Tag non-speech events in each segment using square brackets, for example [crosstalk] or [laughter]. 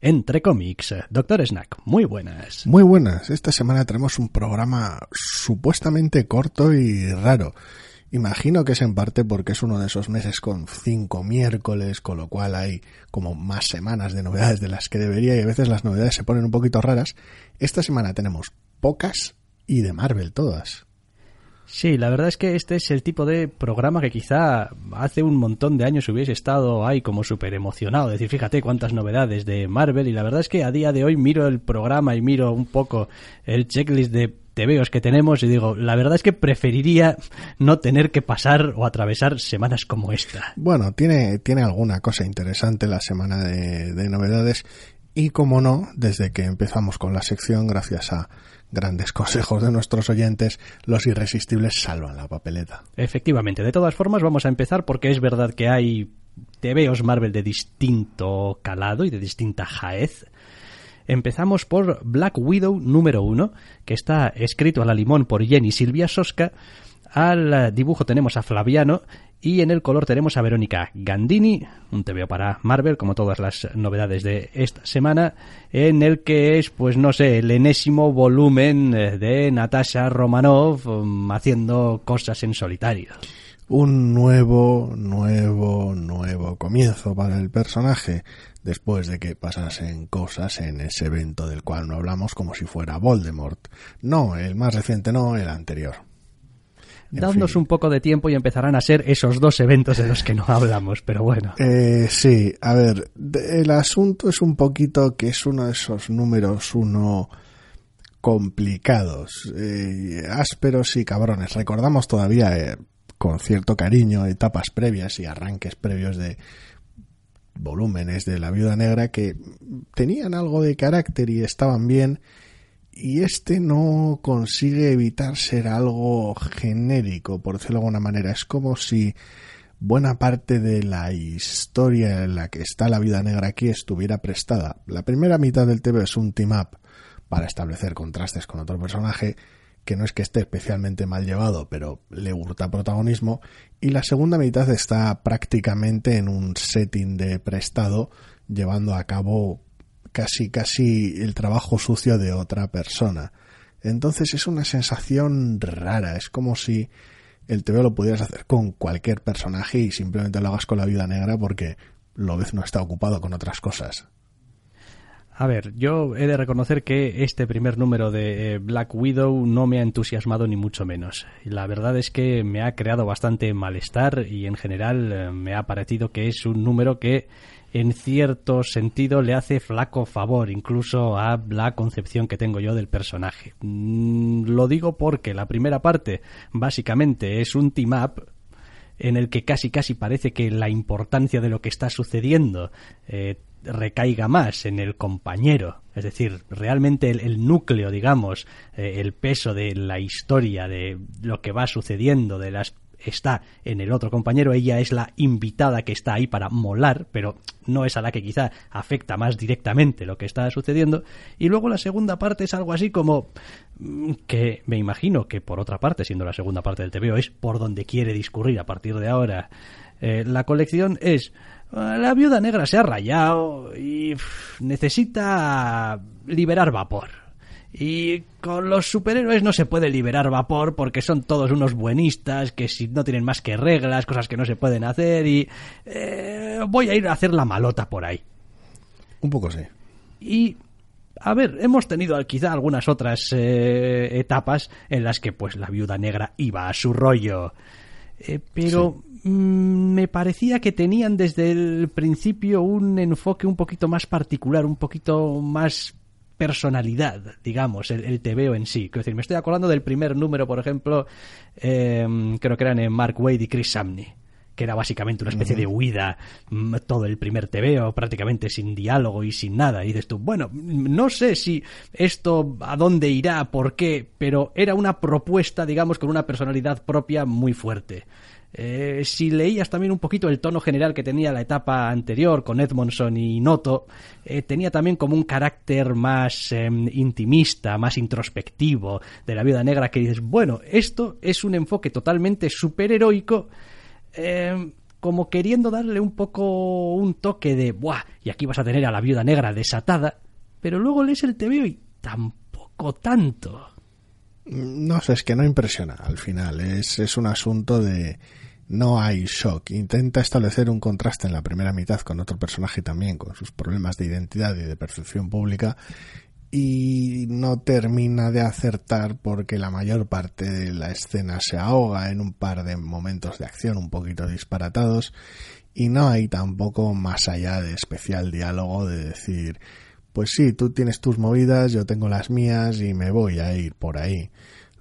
entre cómics. Doctor Snack, muy buenas. Muy buenas. Esta semana tenemos un programa supuestamente corto y raro. Imagino que es en parte porque es uno de esos meses con cinco miércoles, con lo cual hay como más semanas de novedades de las que debería y a veces las novedades se ponen un poquito raras. Esta semana tenemos pocas y de Marvel todas. Sí, la verdad es que este es el tipo de programa que quizá hace un montón de años hubiese estado ahí como súper emocionado. Decir, fíjate cuántas novedades de Marvel y la verdad es que a día de hoy miro el programa y miro un poco el checklist de TVOs que tenemos y digo, la verdad es que preferiría no tener que pasar o atravesar semanas como esta. Bueno, tiene, tiene alguna cosa interesante la semana de novedades y como no, desde que empezamos con la sección, gracias a grandes [laughs] consejos de nuestros oyentes, los irresistibles salvan la papeleta. Efectivamente, de todas formas vamos a empezar porque es verdad que hay TVOs Marvel de distinto calado y de distinta jaez. Empezamos por Black Widow número uno, que está escrito a la limón por Jenny Silvia Sosca. Al dibujo tenemos a Flaviano y en el color tenemos a Verónica Gandini, un TVO para Marvel, como todas las novedades de esta semana, en el que es, pues no sé, el enésimo volumen eh, de Natasha Romanoff um, haciendo cosas en solitario. Un nuevo, nuevo, nuevo comienzo para el personaje, después de que pasasen cosas en ese evento del cual no hablamos como si fuera Voldemort. No, el más reciente no, el anterior. Dadnos un poco de tiempo y empezarán a ser esos dos eventos de los que no hablamos, pero bueno. Eh, sí, a ver, el asunto es un poquito que es uno de esos números uno complicados, eh, ásperos y cabrones. Recordamos todavía eh, con cierto cariño etapas previas y arranques previos de volúmenes de la viuda negra que tenían algo de carácter y estaban bien y este no consigue evitar ser algo genérico, por decirlo de alguna manera. Es como si buena parte de la historia en la que está la vida negra aquí estuviera prestada. La primera mitad del TV es un team up para establecer contrastes con otro personaje que no es que esté especialmente mal llevado, pero le hurta protagonismo, y la segunda mitad está prácticamente en un setting de prestado, llevando a cabo casi casi el trabajo sucio de otra persona. Entonces es una sensación rara, es como si el TV lo pudieras hacer con cualquier personaje y simplemente lo hagas con la vida negra porque lo ves no está ocupado con otras cosas. A ver, yo he de reconocer que este primer número de eh, Black Widow no me ha entusiasmado ni mucho menos. La verdad es que me ha creado bastante malestar y en general eh, me ha parecido que es un número que en cierto sentido le hace flaco favor incluso a la concepción que tengo yo del personaje. Mm, lo digo porque la primera parte básicamente es un team up en el que casi casi parece que la importancia de lo que está sucediendo eh, recaiga más en el compañero. Es decir, realmente el, núcleo, digamos, eh, el peso de la historia, de lo que va sucediendo, de las está en el otro compañero, ella es la invitada que está ahí para molar, pero no es a la que quizá afecta más directamente lo que está sucediendo. Y luego la segunda parte es algo así como mm, que me imagino que por otra parte, siendo la segunda parte del TVO, es por donde quiere discurrir a partir de ahora. Eh, la colección es ah, la viuda negra se ha rayado y necesita liberar vapor. Y con los superhéroes no se puede liberar vapor porque son todos unos buenistas que si no tienen más que reglas, cosas que no se pueden hacer y eh, voy a ir a hacer la malota por ahí. Un poco sí. Y a ver, hemos tenido quizá algunas otras eh, etapas en las que pues la viuda negra iba a su rollo. Eh, pero mm, me parecía que tenían desde el principio un enfoque un poquito más particular, un poquito más personalidad, digamos, el, el TVO en sí. Quiero decir, me estoy acordando del primer número, por ejemplo, em, creo que eran en Mark Wade y Chris Samney que era básicamente una especie de huida, mm, todo el primer TVO, prácticamente sin diálogo y sin nada. Y dices tú, bueno, no sé si esto a dónde irá, por qué, pero era una propuesta, digamos, con una personalidad propia muy fuerte. Eh, si leías también un poquito el tono general que tenía la etapa anterior con Edmondson y Noto, eh, tenía también como un carácter más em, intimista, más introspectivo de la viuda negra que dices, bueno, esto es un enfoque totalmente superheroico eh, como queriendo darle un poco un toque de, ¡buah! Y aquí vas a tener a la viuda negra desatada, pero luego lees el TV y tampoco tanto. No sé, es que no impresiona al final. Es, es un asunto de. No hay shock. Intenta establecer un contraste en la primera mitad con otro personaje también, con sus problemas de identidad y de percepción pública, y no termina de acertar porque la mayor parte de la escena se ahoga en un par de momentos de acción un poquito disparatados y no hay tampoco más allá de especial diálogo de decir pues sí, tú tienes tus movidas, yo tengo las mías y me voy a ir por ahí.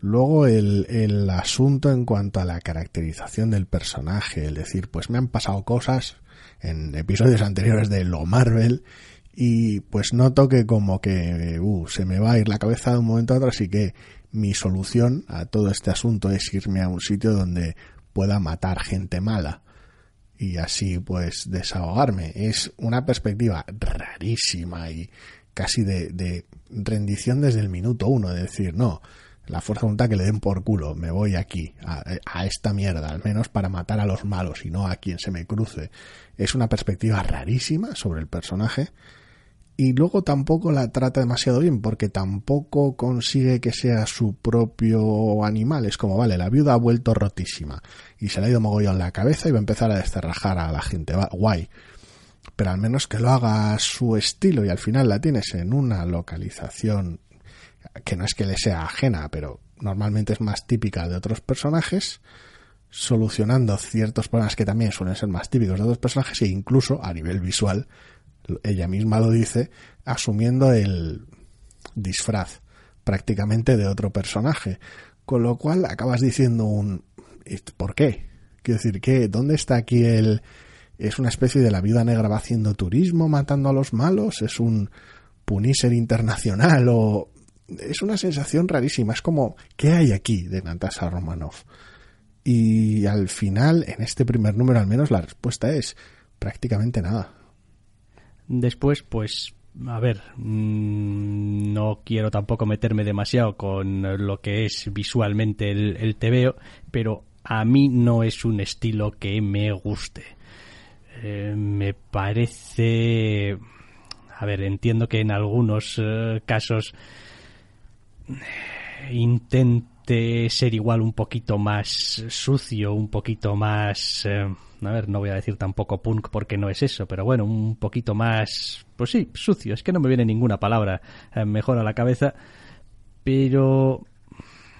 Luego el, el asunto en cuanto a la caracterización del personaje, el decir, pues me han pasado cosas en episodios anteriores de lo Marvel y pues noto que como que uh, se me va a ir la cabeza de un momento a otro, así que mi solución a todo este asunto es irme a un sitio donde pueda matar gente mala y así pues desahogarme. Es una perspectiva rarísima y casi de, de rendición desde el minuto uno, de decir, no, la fuerza de voluntad que le den por culo, me voy aquí, a, esta mierda, al menos para matar a los malos y no a quien se me cruce. Es una perspectiva rarísima sobre el personaje y luego tampoco la trata demasiado bien porque tampoco consigue que sea su propio animal. Es como, vale, la viuda ha vuelto rotísima y se le ha ido mogollón la cabeza y va a empezar a descerrajar a la gente. Guay. Pero al menos que lo haga a su estilo y al final la tienes en una localización que no es que le sea ajena, pero normalmente es más típica de otros personajes, solucionando ciertos problemas que también suelen ser más típicos de otros personajes e incluso a nivel visual ella misma lo dice, asumiendo el disfraz prácticamente de otro personaje. Con lo cual acabas diciendo un ¿por qué? Quiero decir, que ¿dónde está aquí el es una especie de la viuda negra va haciendo turismo matando a los malos? ¿Es un Punisher internacional o es una sensación rarísima, es como ¿qué hay aquí de Natasha Romanoff? Y al final, en este primer número al menos, la respuesta es prácticamente nada. Después, pues, a ver, mm, no quiero tampoco meterme demasiado con lo que es visualmente el, el TVO, pero a mí no es un estilo que me guste. Eh, me parece... A ver, entiendo que en algunos eh, casos intente ser igual un poquito más sucio, un poquito más... Eh, a ver, no voy a decir tampoco punk porque no es eso, pero bueno, un poquito más, pues sí, sucio, es que no me viene ninguna palabra eh, mejor a la cabeza, pero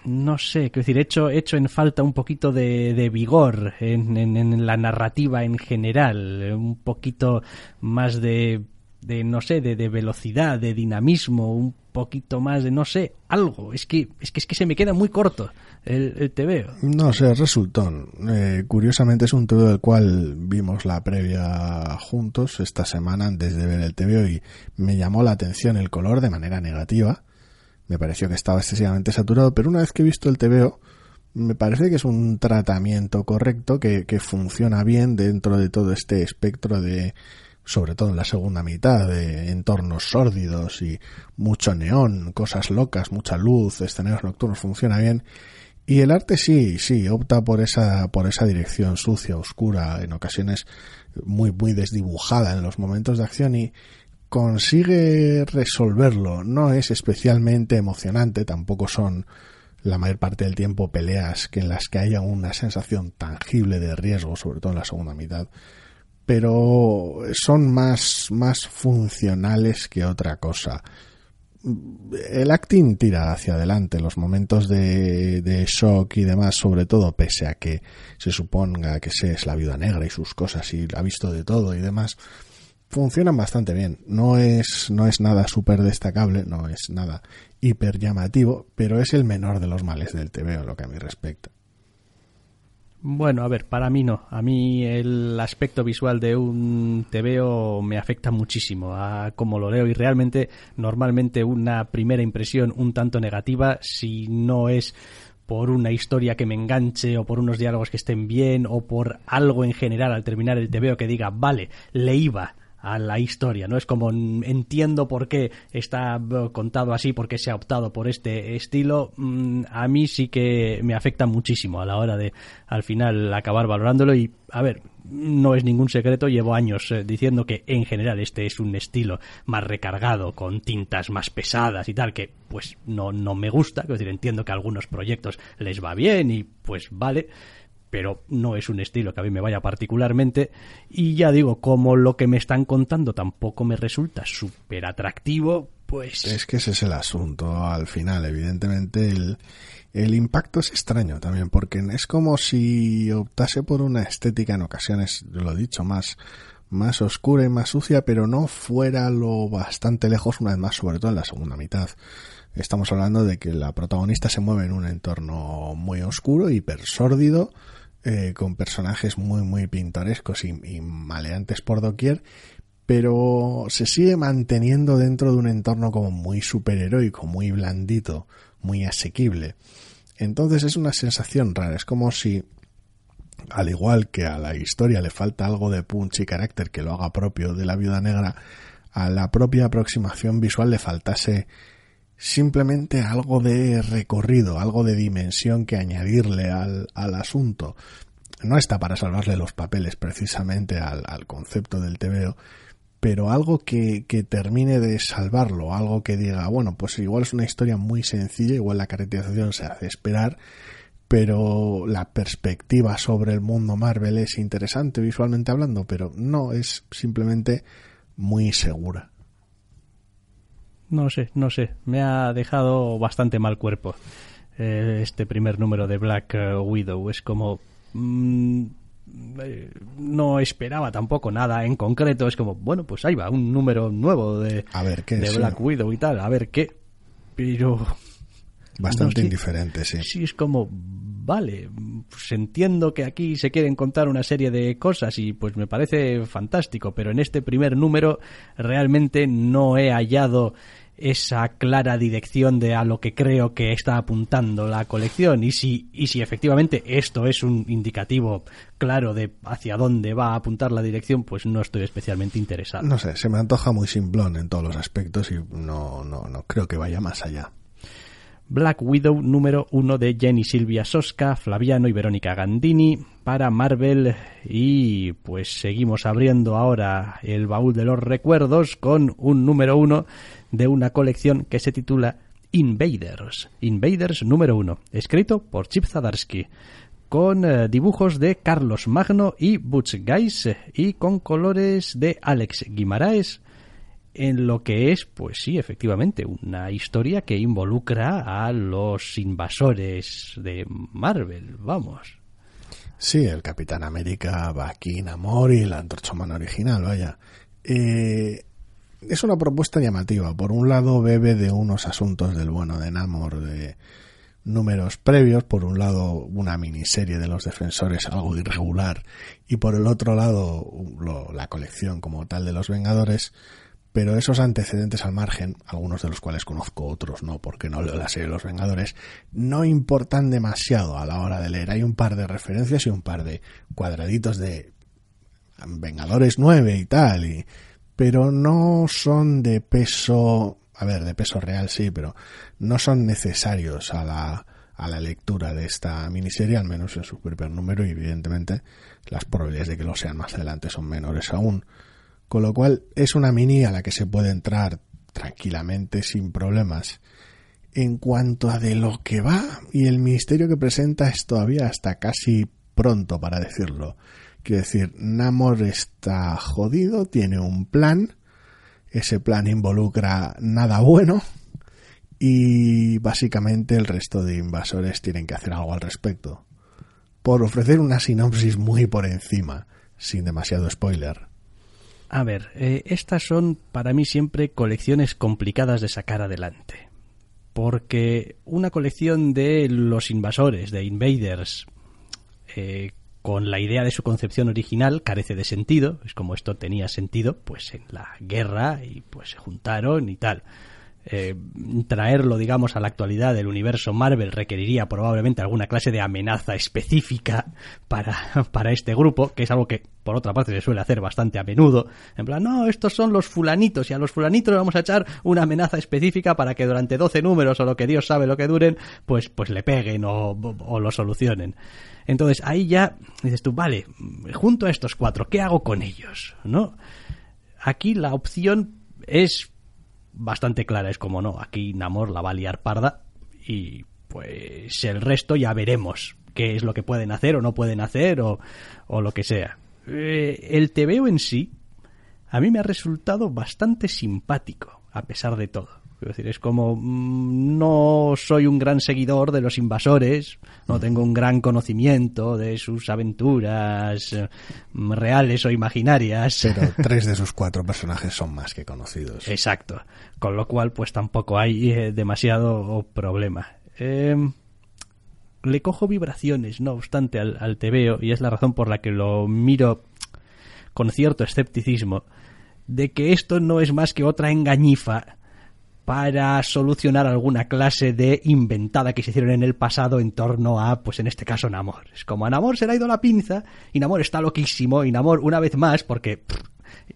no sé, quiero decir, hecho, hecho en falta un poquito de, de vigor en, en, la narrativa en general, un poquito más de, de no sé, de, de, velocidad, de dinamismo, un poquito más de, no sé, algo. Es que, es que, es que se me queda muy corto el, el TVO. No sé, resultón. Eh, curiosamente es un TVO del cual vimos la previa juntos esta semana antes de ver el TVO y me llamó la atención el color de manera negativa. Me pareció que estaba excesivamente saturado, pero una vez que he visto el TVO, me parece que es un tratamiento correcto que, que funciona bien dentro de todo este espectro de sobre todo en la segunda mitad, de entornos sórdidos y mucho neón, cosas locas, mucha luz, escenarios nocturnos, funciona bien. Y el arte sí, sí, opta por esa, por esa dirección sucia, oscura, en ocasiones muy, muy desdibujada en los momentos de acción y consigue resolverlo. No es especialmente emocionante, tampoco son la mayor parte del tiempo peleas que en las que haya una sensación tangible de riesgo, sobre todo en la segunda mitad pero son más, más funcionales que otra cosa. El acting tira hacia adelante, los momentos de, de shock y demás, sobre todo pese a que se suponga que se es la viuda negra y sus cosas y ha visto de todo y demás, funcionan bastante bien. No es, no es nada súper destacable, no es nada hiper llamativo, pero es el menor de los males del TVO, lo que a mí respecta. Bueno, a ver, para mí no. A mí el aspecto visual de un TVO me afecta muchísimo a cómo lo leo y realmente normalmente una primera impresión un tanto negativa si no es por una historia que me enganche o por unos diálogos que estén bien o por algo en general al terminar el TVO que diga, vale, le iba, a la historia, ¿no? Es como entiendo por qué está contado así, por qué se ha optado por este estilo. Mm, a mí sí que me afecta muchísimo a la hora de al final acabar valorándolo y a ver, no es ningún secreto, llevo años eh, diciendo que en general este es un estilo más recargado, con tintas más pesadas y tal, que pues no, no me gusta, es decir, entiendo que a algunos proyectos les va bien y pues vale, pero no es un estilo que a mí me vaya particularmente. Y ya digo, como lo que me están contando tampoco me resulta súper atractivo, pues... Es que ese es el asunto al final, evidentemente el, el impacto es extraño también, porque es como si optase por una estética en ocasiones, lo he dicho, más, más oscura y más sucia, pero no fuera lo bastante lejos, una vez más, sobre todo en la segunda mitad. Estamos hablando de que la protagonista se mueve en un entorno muy oscuro, hipersórdido, eh, con personajes muy, muy pintorescos y, maleantes por doquier, pero se sigue manteniendo dentro de un entorno como muy superheroico, muy blandito, muy asequible. Entonces es una sensación rara, es como si, al igual que a la historia le falta algo de punch y carácter que lo haga propio de la viuda negra, a la propia aproximación visual le faltase simplemente algo de recorrido, algo de dimensión que añadirle al, al asunto. No está para salvarle los papeles precisamente al, al concepto del TVO, pero algo que, que, termine de salvarlo, algo que diga, bueno, pues igual es una historia muy sencilla, igual la caracterización se hace esperar, pero la perspectiva sobre el mundo Marvel es interesante visualmente hablando, pero no es simplemente muy segura no sé, no sé, me ha dejado bastante mal cuerpo eh, este primer número de Black eh, Widow. Es como... Mm, eh, no esperaba tampoco nada en concreto. Es como, bueno, pues ahí va, un número nuevo de, a ver, ¿qué de Black Widow y tal, a ver qué. Pero... Bastante indiferente, sí. Sí, es como, vale, pues entiendo que aquí se quieren contar una serie de cosas y pues me parece fantástico, pero en este primer número realmente no he hallado esa clara dirección de a lo que creo que está apuntando la colección y si, y si efectivamente esto es un indicativo claro de hacia dónde va a apuntar la dirección, pues no estoy especialmente interesado. No sé, se me antoja muy simplón en todos los aspectos y no, no, no creo que vaya más allá. Black Widow número uno de Jenny Silvia Sosca, Flaviano y Verónica Gandini para Marvel. Y pues seguimos abriendo ahora el baúl de los recuerdos con un número uno de una colección que se titula Invaders, Invaders número uno, escrito por Chip Zadarsky con eh, dibujos de Carlos Magno y Butch Guys y con colores de Alex Guimaraes en lo que es, pues sí, efectivamente, una historia que involucra a los invasores de Marvel, vamos. Sí, el Capitán América va aquí Namor y la Antorcha original, vaya. Eh, es una propuesta llamativa. Por un lado, bebe de unos asuntos del bueno de Namor, de números previos. Por un lado, una miniserie de los defensores, algo irregular. Y por el otro lado, la colección como tal de los Vengadores pero esos antecedentes al margen, algunos de los cuales conozco, otros no, porque no leo la serie de los Vengadores, no importan demasiado a la hora de leer. Hay un par de referencias y un par de cuadraditos de Vengadores 9 y tal, y, pero no son de peso, a ver, de peso real sí, pero no son necesarios a la, a la lectura de esta miniserie, al menos en su primer número, y evidentemente las probabilidades de que lo sean más adelante son menores aún. Con lo cual es una mini a la que se puede entrar tranquilamente sin problemas. En cuanto a de lo que va y el misterio que presenta es todavía hasta casi pronto para decirlo. Quiero decir, Namor está jodido, tiene un plan, ese plan involucra nada bueno y básicamente el resto de invasores tienen que hacer algo al respecto. Por ofrecer una sinopsis muy por encima, sin demasiado spoiler. A ver, eh, estas son para mí siempre colecciones complicadas de sacar adelante. Porque una colección de los invasores, de invaders, eh, con la idea de su concepción original carece de sentido. Es como esto tenía sentido, pues en la guerra y pues se juntaron y tal. Eh, traerlo, digamos, a la actualidad del universo Marvel requeriría probablemente alguna clase de amenaza específica para, [laughs] para este grupo, que es algo que, por otra parte, se suele hacer bastante a menudo. En plan, no, estos son los fulanitos y a los fulanitos vamos a echar una amenaza específica para que durante 12 números o lo que Dios sabe lo que duren, pues, pues le peguen o, o lo solucionen. Entonces ahí ya dices tú, vale, junto a estos cuatro, ¿qué hago con ellos? ¿No? Aquí la opción es bastante clara, es como no, aquí Namor la va a liar parda y pues el resto ya veremos qué es lo que pueden hacer o no pueden hacer o, o lo que sea. Eh, el TVO en sí a mí me ha resultado bastante simpático, a pesar de todo. Quiero decir, es como mm, no soy un gran seguidor de los invasores, no tengo un gran conocimiento de sus aventuras eh, reales o imaginarias. Pero [laughs] tres de sus cuatro personajes son más que conocidos. Exacto. Con lo cual, pues tampoco hay eh, demasiado problema. Em, le cojo vibraciones, no obstante, al, al TVO, y es la razón por la que lo miro con cierto escepticismo, de que esto no es más que otra engañifa para solucionar alguna clase de inventada que se hicieron en el pasado en torno a, pues en este caso, Namor. Es como a Namor se le ha ido la pinza y Namor está loquísimo y Namor, una vez más, porque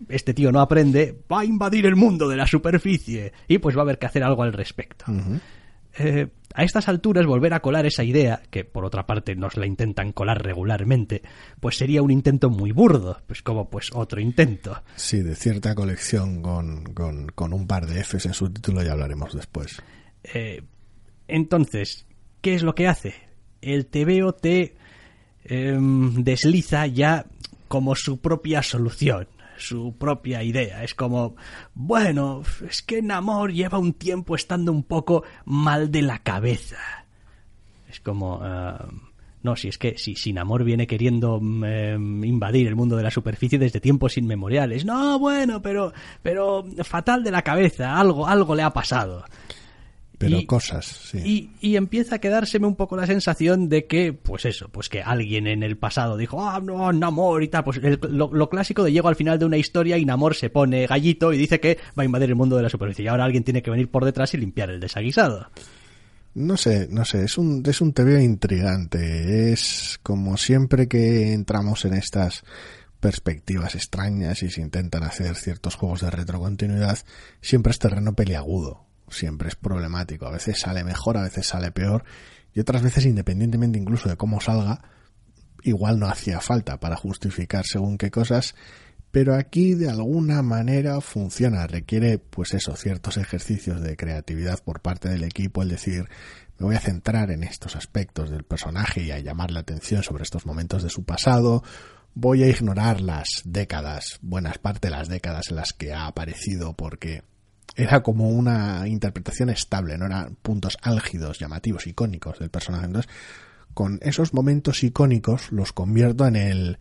este tío no aprende, va a invadir el mundo de la superficie y pues va a haber que hacer algo al respecto. Eh, a estas alturas volver a colar esa idea, que por otra parte nos la intentan colar regularmente, pues sería un intento muy burdo, pues como pues otro intento. Sí, de cierta colección con, con, un par de Fs en su título ya hablaremos después. Eh, entonces, ¿qué es lo que hace? El TVO te em, desliza ya como su propia solución su propia idea. Es como, bueno, es que Namor lleva un tiempo estando un poco mal de la cabeza. Es como... Ah, no, si es que si, si Namor viene queriendo em, invadir el mundo de la superficie desde tiempos inmemoriales. No, bueno, pero, pero fatal de la cabeza, algo, algo le ha pasado pero cosas, sí. Y, empieza a quedárseme un poco la sensación de que, pues eso, pues que alguien en el pasado dijo, ah, no, Namor y tal, pues lo, clásico de llego al final de una historia y Namor se pone gallito y dice que va a invadir el mundo de la superficie y ahora alguien tiene que venir por detrás y limpiar el desaguisado. No sé, no sé, es un, es un TV intrigante, es como siempre que entramos en estas perspectivas extrañas y se intentan hacer ciertos juegos de retrocontinuidad, siempre es terreno peliagudo siempre es problemático. A veces sale mejor, a veces sale peor. Y otras veces, independientemente incluso de cómo salga, igual no hacía falta para justificar según qué cosas, pero aquí de alguna manera funciona, requiere pues eso, ciertos ejercicios de creatividad por parte del equipo, el decir, me voy a centrar en estos aspectos del personaje y a llamar la atención sobre estos momentos de su pasado, voy a ignorar las décadas, buenas parte de las décadas en las que ha aparecido porque era como una interpretación estable, no eran puntos álgidos, llamativos, icónicos del personaje. Entonces, con esos momentos icónicos los convierto en el,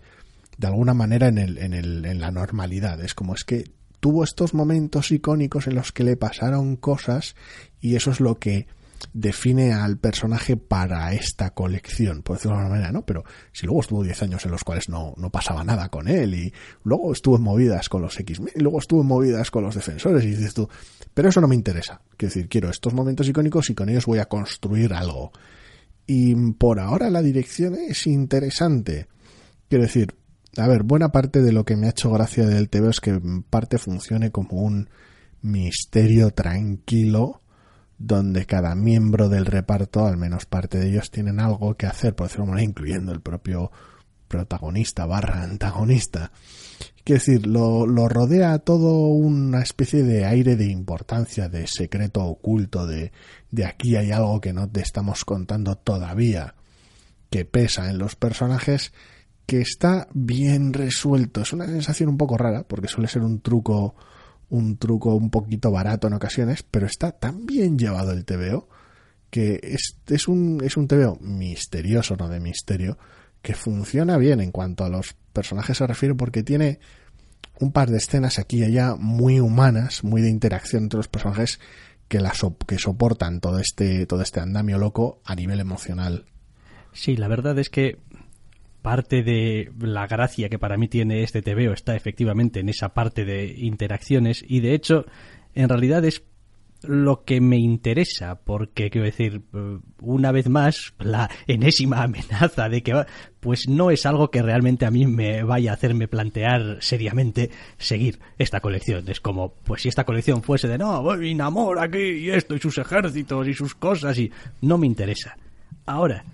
de alguna manera, en, el, en, el, en la normalidad. Es como es que tuvo estos momentos icónicos en los que le pasaron cosas y eso es lo que define al personaje para esta colección, por decirlo de alguna manera, ¿no? Pero si luego estuvo 10 años en los cuales no, no pasaba nada con él y luego estuvo en movidas con los X-Men y luego estuvo en movidas con los defensores y dices tú, pero eso no me interesa. Quiero decir, quiero estos momentos icónicos y con ellos voy a construir algo. Y por ahora la dirección es interesante. Quiero decir, a ver, buena parte de lo que me ha hecho gracia del TV es que en parte funcione como un misterio tranquilo donde cada miembro del reparto, al menos parte de ellos, tienen algo que hacer, por decirlo manera, incluyendo el propio protagonista barra antagonista. Quiero decir, lo, lo rodea todo una especie de aire de importancia, de secreto oculto, de, de aquí hay algo que no te estamos contando todavía, que pesa en los personajes que está bien resuelto. Es una sensación un poco rara, porque suele ser un truco, un truco un poquito barato en ocasiones, pero está tan bien llevado el TVO que es, es un, es un TVO misterioso, no de misterio, que funciona bien en cuanto a los personajes se refiere, porque tiene un par de escenas aquí y allá muy humanas, muy de interacción entre los personajes que, que soportan todo este, todo este andamio loco a nivel emocional. Sí, la verdad es que parte de la gracia que para mí tiene este TVO está efectivamente en esa parte de interacciones y de hecho en realidad es lo que me interesa, porque quiero decir, una vez más, la enésima amenaza de que pues no es algo que realmente a mí me vaya a hacerme plantear seriamente seguir esta colección. Es como, pues si esta colección fuese de no, voy Namor aquí y esto y sus ejércitos y sus cosas y no me interesa. Ahora,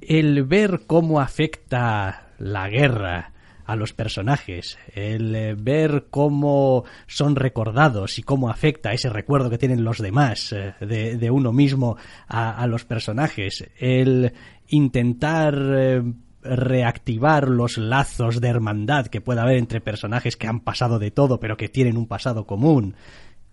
el ver cómo afecta la guerra a los personajes, el eh, ver cómo son recordados y cómo afecta ese recuerdo que tienen los demás eh, de, uno mismo a, los personajes, el intentar eh, reactivar los lazos de hermandad que pueda haber entre personajes que han pasado de todo pero que tienen un pasado común,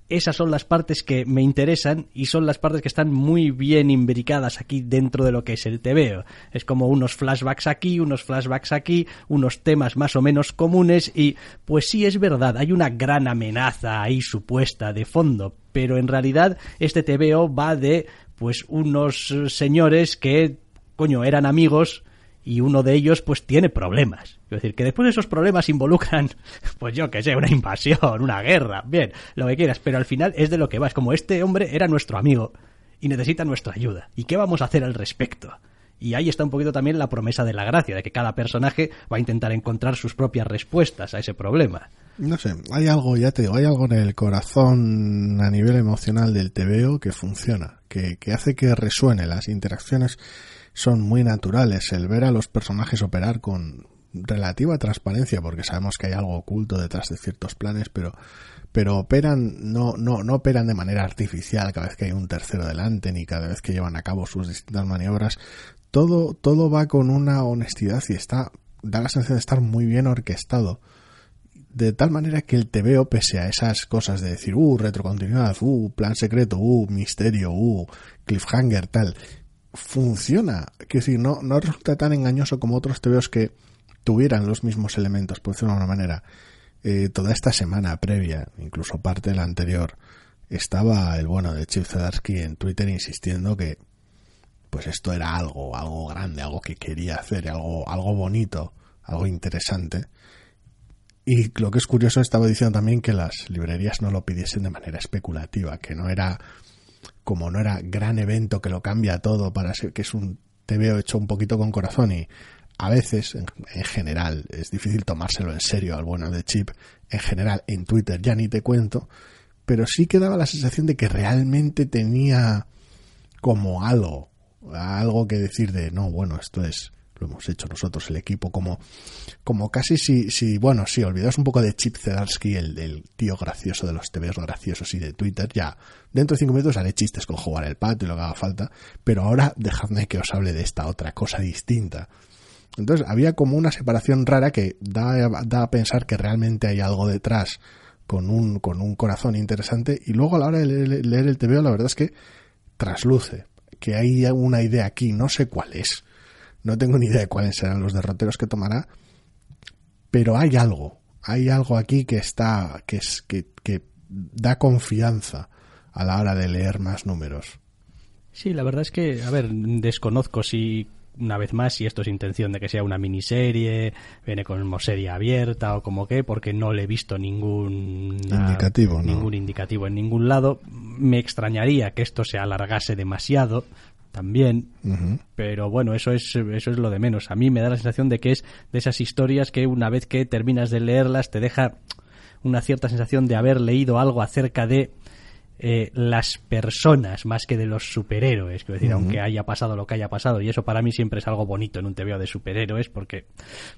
esas son las partes que me interesan y son las partes que están muy bien imbricadas aquí dentro de lo que es el TVO. Es como unos flashbacks aquí, unos flashbacks aquí, unos temas más o menos comunes y pues sí es verdad, hay una gran amenaza ahí supuesta de fondo, pero en realidad este TVO va de pues unos señores que coño eran amigos y uno de ellos pues tiene problemas. Es decir, que después esos problemas involucran, [laughs] pues yo que sé, una invasión, una guerra, bien, lo que quieras, pero al final es de lo que va. Es como este hombre era nuestro amigo y necesita nuestra ayuda. ¿Y qué vamos a hacer al respecto? Y ahí está un poquito también la promesa de la gracia, de que cada personaje va a intentar encontrar sus propias respuestas a ese problema. No sé, hay algo, ya te digo, hay algo en el corazón a nivel emocional del TVO que funciona, que, que hace que resuene las interacciones son muy naturales. El ver a los personajes operar con relativa transparencia, porque sabemos que hay algo oculto detrás de ciertos planes, pero, pero operan, no, no, no operan de manera artificial cada vez que hay un tercero delante, ni cada vez que llevan a cabo sus distintas maniobras. Todo, todo va con una honestidad y está, da la sensación de estar muy bien orquestado. De tal manera que el TVO, pese a esas cosas de decir, uh, retrocontinuidad, uh, plan secreto, uh, misterio, uh, cliffhanger, tal, funciona. Quiero decir, no, no resulta tan engañoso como otros TVOs que tuvieran los mismos elementos, por decirlo de alguna manera. Eh, toda esta semana previa, incluso parte de la anterior, estaba el bueno de Chip Zdarsky en Twitter insistiendo que pues esto era algo, algo grande, algo que quería hacer, algo, algo bonito, algo interesante. Y lo que es curioso, estaba diciendo también que las librerías no lo pidiesen de manera especulativa, que no era como no era gran evento que lo cambia todo para ser que es un TVO hecho un poquito con corazón y a veces, en, general, es difícil tomárselo en serio al bueno de Chip. En general, en Twitter ya ni te cuento, pero sí que daba la sensación de que realmente tenía como algo, algo que decir de, no, bueno, esto es lo hemos hecho nosotros, el equipo, como, como casi si, si, bueno, si olvidaos un poco de Chip Zdarsky, el, el tío gracioso de los TVs graciosos y de Twitter, ya, dentro de cinco minutos haré chistes con jugar el pato y lo que haga falta, pero ahora dejadme que os hable de esta otra cosa distinta. Entonces había como una separación rara que da, da a pensar que realmente hay algo detrás con un, con un corazón interesante y luego a la hora de leer, leer el TVO la verdad es que trasluce que hay una idea aquí, no sé cuál es, no tengo ni idea de cuáles serán los derroteros que tomará, pero hay algo, hay algo aquí que está, que es, que, que da confianza a la hora de leer más números. Sí, la verdad es que, a ver, desconozco si una vez más si esto es intención de que sea una miniserie, viene como serie abierta o como qué, porque no le he visto ningún indicativo, ningún indicativo en ningún lado. Me extrañaría que esto se alargase demasiado también, pero bueno, eso es, eso es lo de menos. A mí me da la sensación de que es de esas historias que una vez que terminas de leerlas te deja una cierta sensación de haber leído algo acerca de eh, las personas más que de los superhéroes. Quiero decir, aunque haya pasado lo que haya pasado, y eso para mí siempre es algo bonito en un TVO de superhéroes, porque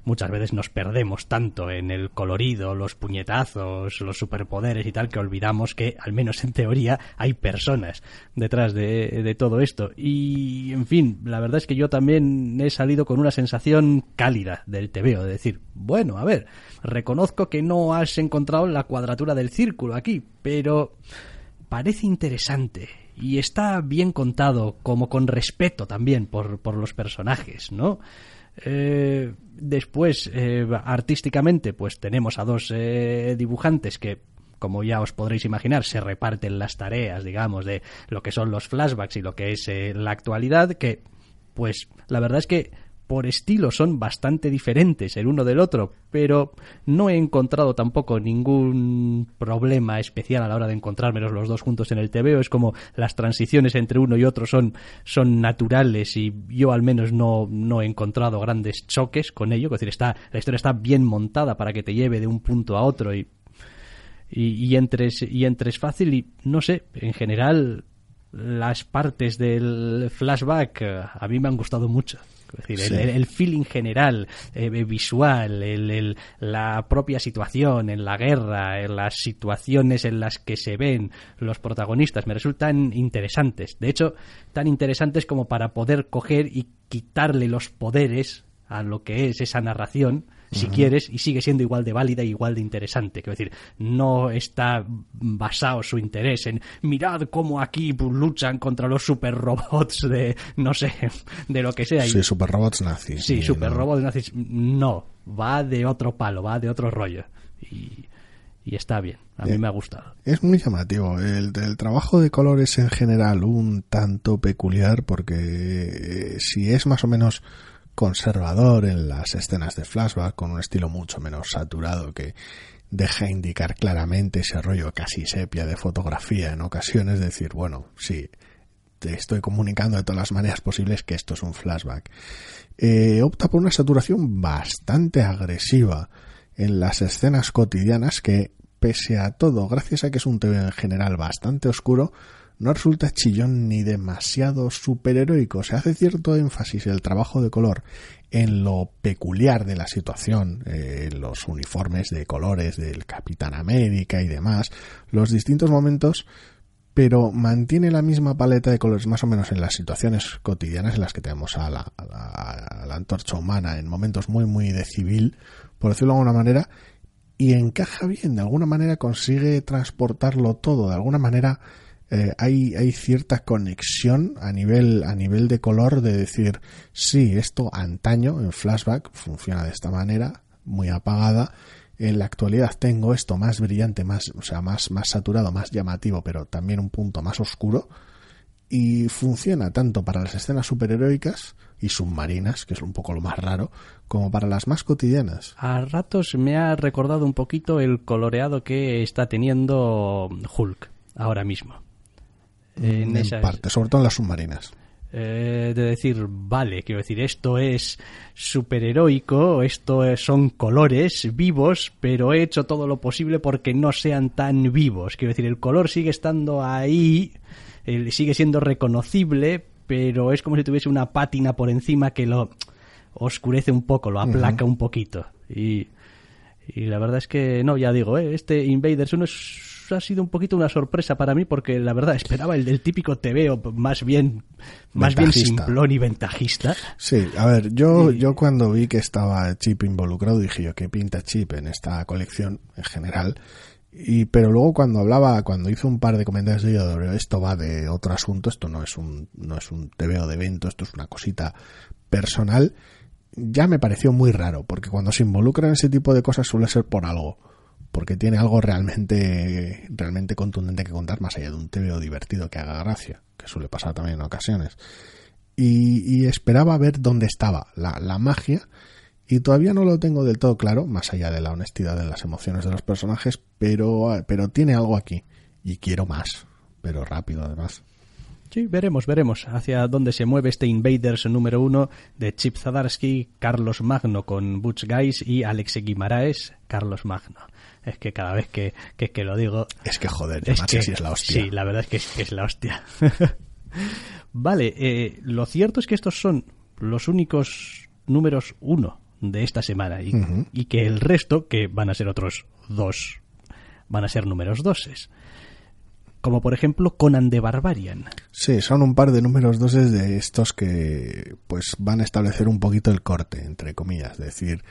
muchas veces nos perdemos tanto en el colorido, los puñetazos, los superpoderes y tal, que olvidamos que, al menos en teoría, hay personas detrás de, de todo esto. Y, en fin, la verdad es que yo también he salido con una sensación cálida del TVO, de decir, bueno, a ver, reconozco que no has encontrado la cuadratura del círculo aquí, pero parece interesante y está bien contado, como con respeto también por, por los personajes, ¿no? Eh, después, eh, artísticamente, pues tenemos a dos eh, dibujantes que como ya os podréis imaginar, se reparten las tareas, digamos, de lo que son los flashbacks y lo que es la actualidad, que, pues, la verdad es que por estilo son bastante diferentes el uno del otro, pero no he encontrado tampoco ningún problema especial a la hora de encontrármelos los dos juntos en el TVO. Es como las transiciones entre uno y otro son, son naturales y yo al menos no, no he encontrado grandes choques con ello. Es decir, está, la historia está bien montada para que te lleve de un punto a otro y, y, y entres, y entres fácil y no sé, en general las partes del flashback eh, a mí me han gustado mucho. Es decir, el, feeling general, eh, visual, el, la propia situación en la guerra, en las situaciones en las que se ven los protagonistas, me resultan interesantes. De hecho, tan interesantes como para poder coger y quitarle los poderes a lo que es esa narración si quieres, y sigue siendo igual de válida y igual de interesante. Quiero decir, no está basado su interés en mirad cómo aquí luchan contra los super robots de, no sé, de lo que sea. Sí, super robots nazis. Sí, super robots nazis. No, va de otro palo, va de otro rollo. Y, está bien, a mí eh, me ha gustado. Es muy llamativo. El, el, trabajo de colores en general un tanto peculiar porque eh, si es más o menos conservador en las escenas de flashback, con un estilo mucho menos saturado que deja indicar claramente ese rollo casi sepia de fotografía en ocasiones, decir, bueno, sí, te estoy comunicando de todas las maneras posibles que esto es un flashback. Eh, opta por una saturación bastante agresiva en las escenas cotidianas que, pese a todo, gracias a que es un TV en general bastante oscuro, no resulta chillón ni demasiado superheroico. Se hace cierto énfasis en el trabajo de color en lo peculiar de la situación, eh, los uniformes de colores del Capitán América y demás, los distintos momentos, pero mantiene la misma paleta de colores más o menos en las situaciones cotidianas en las que tenemos a la, a la antorcha humana en momentos muy muy de civil, por decirlo de alguna manera, y encaja bien, de alguna manera consigue transportarlo todo, de alguna manera eh, hay, hay cierta conexión a nivel, a nivel de color de decir, sí, esto antaño en flashback funciona de esta manera, muy apagada. En la actualidad tengo esto más brillante, más, o sea, más, más saturado, más llamativo, pero también un punto más oscuro. Y funciona tanto para las escenas superheroicas y submarinas, que es un poco lo más raro, como para las más cotidianas. A ratos me ha recordado un poquito el coloreado que está teniendo Hulk ahora mismo en, parte, sobre todo en las submarinas. Eh, de decir, vale, quiero decir, esto es superheroico, esto son colores vivos, pero he hecho todo lo posible porque no sean tan vivos. Quiero decir, el color sigue estando ahí, sigue siendo reconocible, pero es como si tuviese una pátina por encima que lo oscurece un poco, lo aplaca un poquito. Y, y la verdad es que, no, ya digo, ¿eh? este Invaders 1 es ha sido un poquito una sorpresa para mí porque la verdad esperaba el del típico TVO más bien más bien simplón y ventajista. Sí, a ver, yo yo cuando vi que estaba Chip involucrado dije yo qué pinta Chip en esta colección en general. Y pero luego cuando hablaba, cuando hizo un par de comentarios de yo, esto va de otro asunto, esto no es un no es un TVO de evento, esto es una cosita personal, ya me pareció muy raro, porque cuando se involucran ese tipo de cosas suele ser por algo porque tiene algo realmente, realmente contundente que contar, más allá de un TVO divertido que haga gracia, que suele pasar también en ocasiones. Y, esperaba ver dónde estaba la, la, magia, y todavía no lo tengo del todo claro, más allá de la honestidad de las emociones de los personajes, pero, pero tiene algo aquí, y quiero más, pero rápido además. Sí, veremos, veremos hacia dónde se mueve este Invaders número uno de Chip Zadarsky, Carlos Magno con Butch Guys y Alex Guimaraes, Carlos Magno. Es que cada vez que, que, lo digo... Es que joder, es que, es la hostia. Sí, la verdad es que es, la hostia. [laughs] vale, eh, lo cierto es que estos son los únicos números uno de esta semana y, y que el resto, que van a ser otros dos, van a ser números doses como por ejemplo Conan de Barbarian. Sí, son un par de números doses de estos que pues van a establecer un poquito el corte, entre comillas, es decir,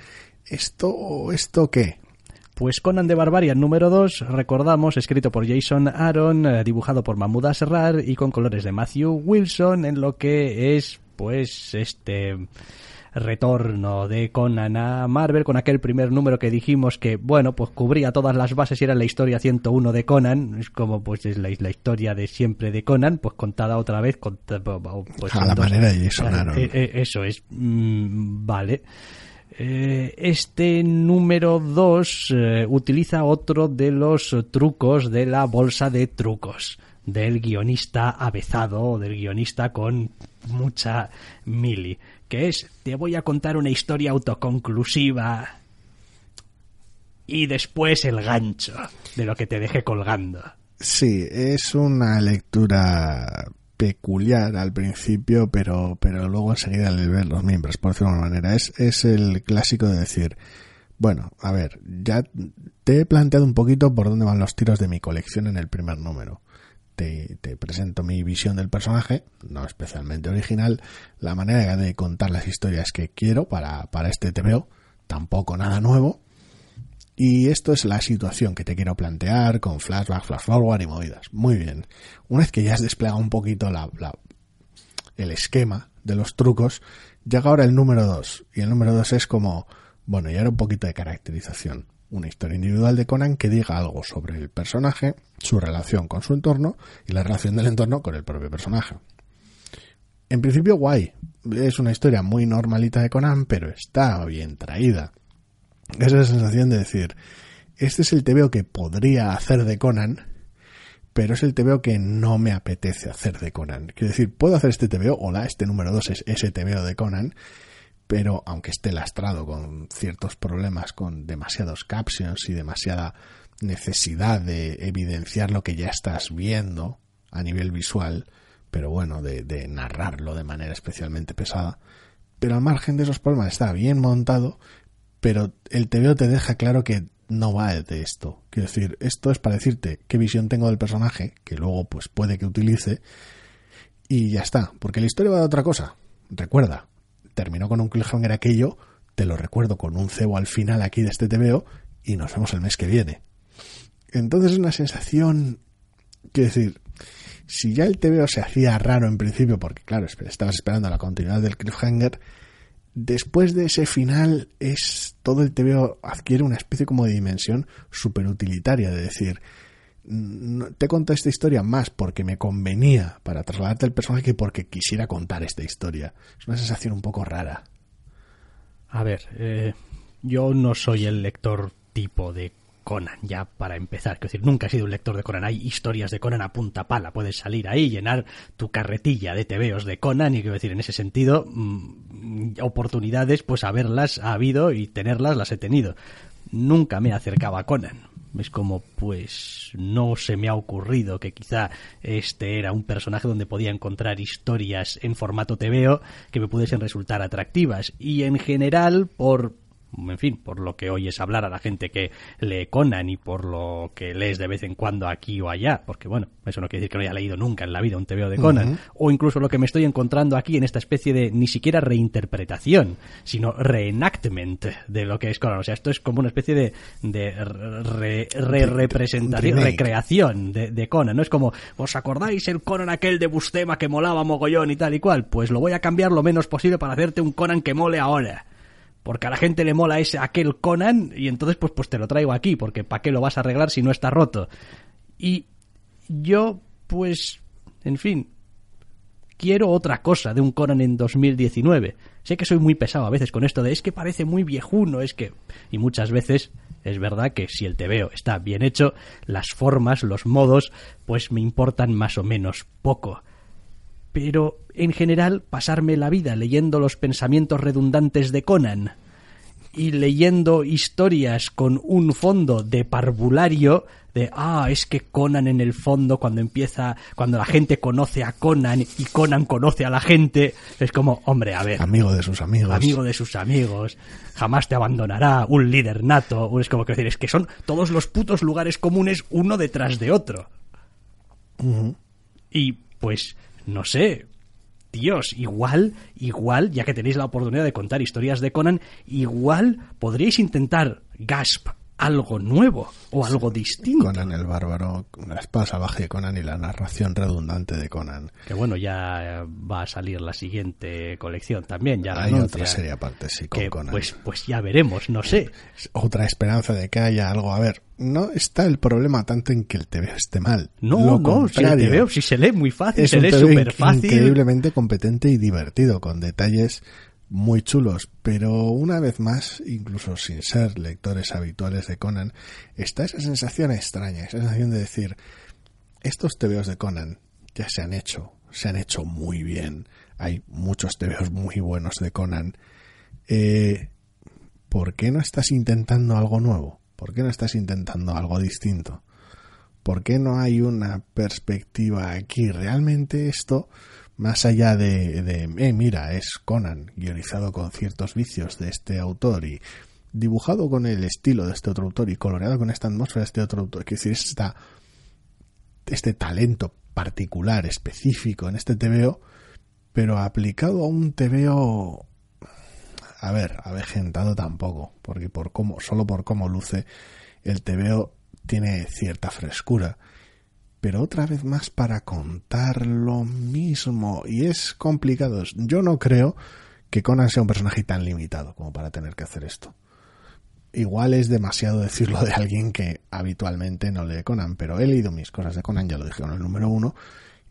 ¿esto, esto qué? Pues Conan de Barbarian número 2, recordamos, escrito por Jason Aaron, eh, dibujado por Mahmoud Asrar y con colores de Matthew Wilson, en lo que es, pues, este retorno de Conan a Marvel con aquel primer número que dijimos que, bueno, pues cubría todas las bases y era la historia 101 de Conan, es como pues es la, historia de siempre de Conan, pues contada otra vez pues, a la manera de sonaron. Eh, eh, eso es, mm, vale. Eh, este número 2 utiliza otro de los trucos de la bolsa de trucos del guionista avezado, del guionista con mucha mili que es te voy a contar una historia autoconclusiva y después el gancho de lo que te dejé colgando. Sí, es una lectura peculiar al principio, pero, pero luego enseguida le ver los miembros, por decirlo de una manera. Es, es el clásico de decir, bueno, a ver, ya te he planteado un poquito por dónde van los tiros de mi colección en el primer número te, presento mi visión del personaje, no especialmente original, la manera de contar las historias que quiero para, para este TVO, tampoco nada nuevo. Y esto es la situación que te quiero plantear con flashback, flash forward y movidas. Muy bien. Una vez que ya has desplegado un poquito la, el esquema de los trucos, llega ahora el número 2. Y el número 2 es como, bueno, y ahora un poquito de caracterización una historia individual de Conan que diga algo sobre el personaje, su relación con su entorno y la relación del entorno con el propio personaje. En principio guay, es una historia muy normalita de Conan, pero está bien traída. Es la sensación de decir, este es el TVO que podría hacer de Conan, pero es el TVO que no me apetece hacer de Conan. Quiero decir, puedo hacer este TVO, hola, este número 2 es ese TVO de Conan, pero aunque esté lastrado con ciertos problemas, con demasiados captions y demasiada necesidad de evidenciar lo que ya estás viendo a nivel visual, pero bueno, de, narrarlo de manera especialmente pesada. Pero al margen de esos problemas está bien montado, pero el TVO te deja claro que no va de esto. Quiero decir, esto es para decirte qué visión tengo del personaje, que luego pues puede que utilice, y ya está, porque la historia va de otra cosa. Recuerda, terminó con un cliffhanger aquello, te lo recuerdo con un cebo al final aquí de este TVO y nos vemos el mes que viene. Entonces es una sensación, quiero decir, si ya el TVO se hacía raro en principio, porque claro, estabas esperando la continuidad del cliffhanger, después de ese final es todo el TVO adquiere una especie como de dimensión super utilitaria, de decir, te conté esta historia más porque me convenía para trasladarte el personaje que porque quisiera contar esta historia. Es una sensación un poco rara. A ver, eh, yo no soy el lector tipo de Conan, ya para empezar. Quiero decir, nunca he sido un lector de Conan. Hay historias de Conan a punta pala. Puedes salir ahí, llenar tu carretilla de tebeos de Conan y quiero decir, en ese sentido, mm, oportunidades, pues haberlas ha habido y tenerlas las he tenido. Nunca me acercaba a Conan es como, pues, no se me ha ocurrido que quizá este era un personaje donde podía encontrar historias en formato TVO que me pudiesen resultar atractivas. Y en general, por en fin, por lo que oyes hablar a la gente que lee Conan y por lo que lees de vez en cuando aquí o allá, porque bueno, eso no quiere decir que no haya leído nunca en la vida un TVO de Conan, o incluso lo que me estoy encontrando aquí en esta especie de ni siquiera reinterpretación, sino reenactment de lo que es Conan. O sea, esto es como una especie de, de re, representación, recreación de, de, Conan, ¿no? Es como, ¿os acordáis el Conan aquel de Bustema que molaba mogollón y tal y cual? Pues lo voy a cambiar lo menos posible para hacerte un Conan que mole ahora porque a la gente le mola ese aquel Conan y entonces pues pues te lo traigo aquí porque para qué lo vas a arreglar si no está roto y yo pues en fin quiero otra cosa de un Conan en 2019 sé que soy muy pesado a veces con esto de es que parece muy viejuno es que y muchas veces es verdad que si el TVO está bien hecho las formas los modos pues me importan más o menos poco pero en general pasarme la vida leyendo los pensamientos redundantes de Conan y leyendo historias con un fondo de parvulario de ah es que Conan en el fondo cuando empieza cuando la gente conoce a Conan y Conan conoce a la gente es como hombre a ver amigo de sus amigos amigo de sus amigos jamás te abandonará un líder nato es como que decir es que son todos los putos lugares comunes uno detrás de otro. Y pues no sé. Dios, igual, igual, ya que tenéis la oportunidad de contar historias de Conan, igual podríais intentar, Gasp, algo nuevo o algo distinto. Conan el bárbaro, la espada salvaje de Conan y la narración redundante de Conan. Que bueno, ya eh, va a salir la siguiente colección también. Ya Hay otra serie aparte, sí, con que, Conan. Pues, pues ya veremos, no sé. Otra esperanza de que haya algo. A ver, no está el problema tanto en que el TVO esté mal. No, Lo no, si el. TVO, si se lee muy fácil, es se lee súper fácil. increíblemente competente y divertido, con detalles muy chulos, pero una vez más, incluso sin ser lectores habituales de Conan, está esa sensación extraña, esa sensación de decir, estos TVOs de Conan ya se han hecho, se han hecho muy bien, hay muchos TVOs muy buenos de Conan, eh, ¿por qué no estás intentando algo nuevo? ¿Por qué no estás intentando algo distinto? ¿Por qué no hay una perspectiva aquí? Realmente esto, más allá de, de eh, mira, es Conan, guionizado con ciertos vicios de este autor y dibujado con el estilo de este otro autor y coloreado con esta atmósfera de este otro autor, es decir, esta, este talento particular, específico en este TVO, pero aplicado a un TVO a ver, avejentado tampoco, porque por cómo, solo por cómo luce el TVO tiene cierta frescura. Pero otra vez más para contar lo mismo. Y es complicado. Yo no creo que Conan sea un personaje tan limitado como para tener que hacer esto. Igual es demasiado decirlo de alguien que habitualmente no lee Conan, pero he leído mis cosas de Conan, ya lo dije con el número uno,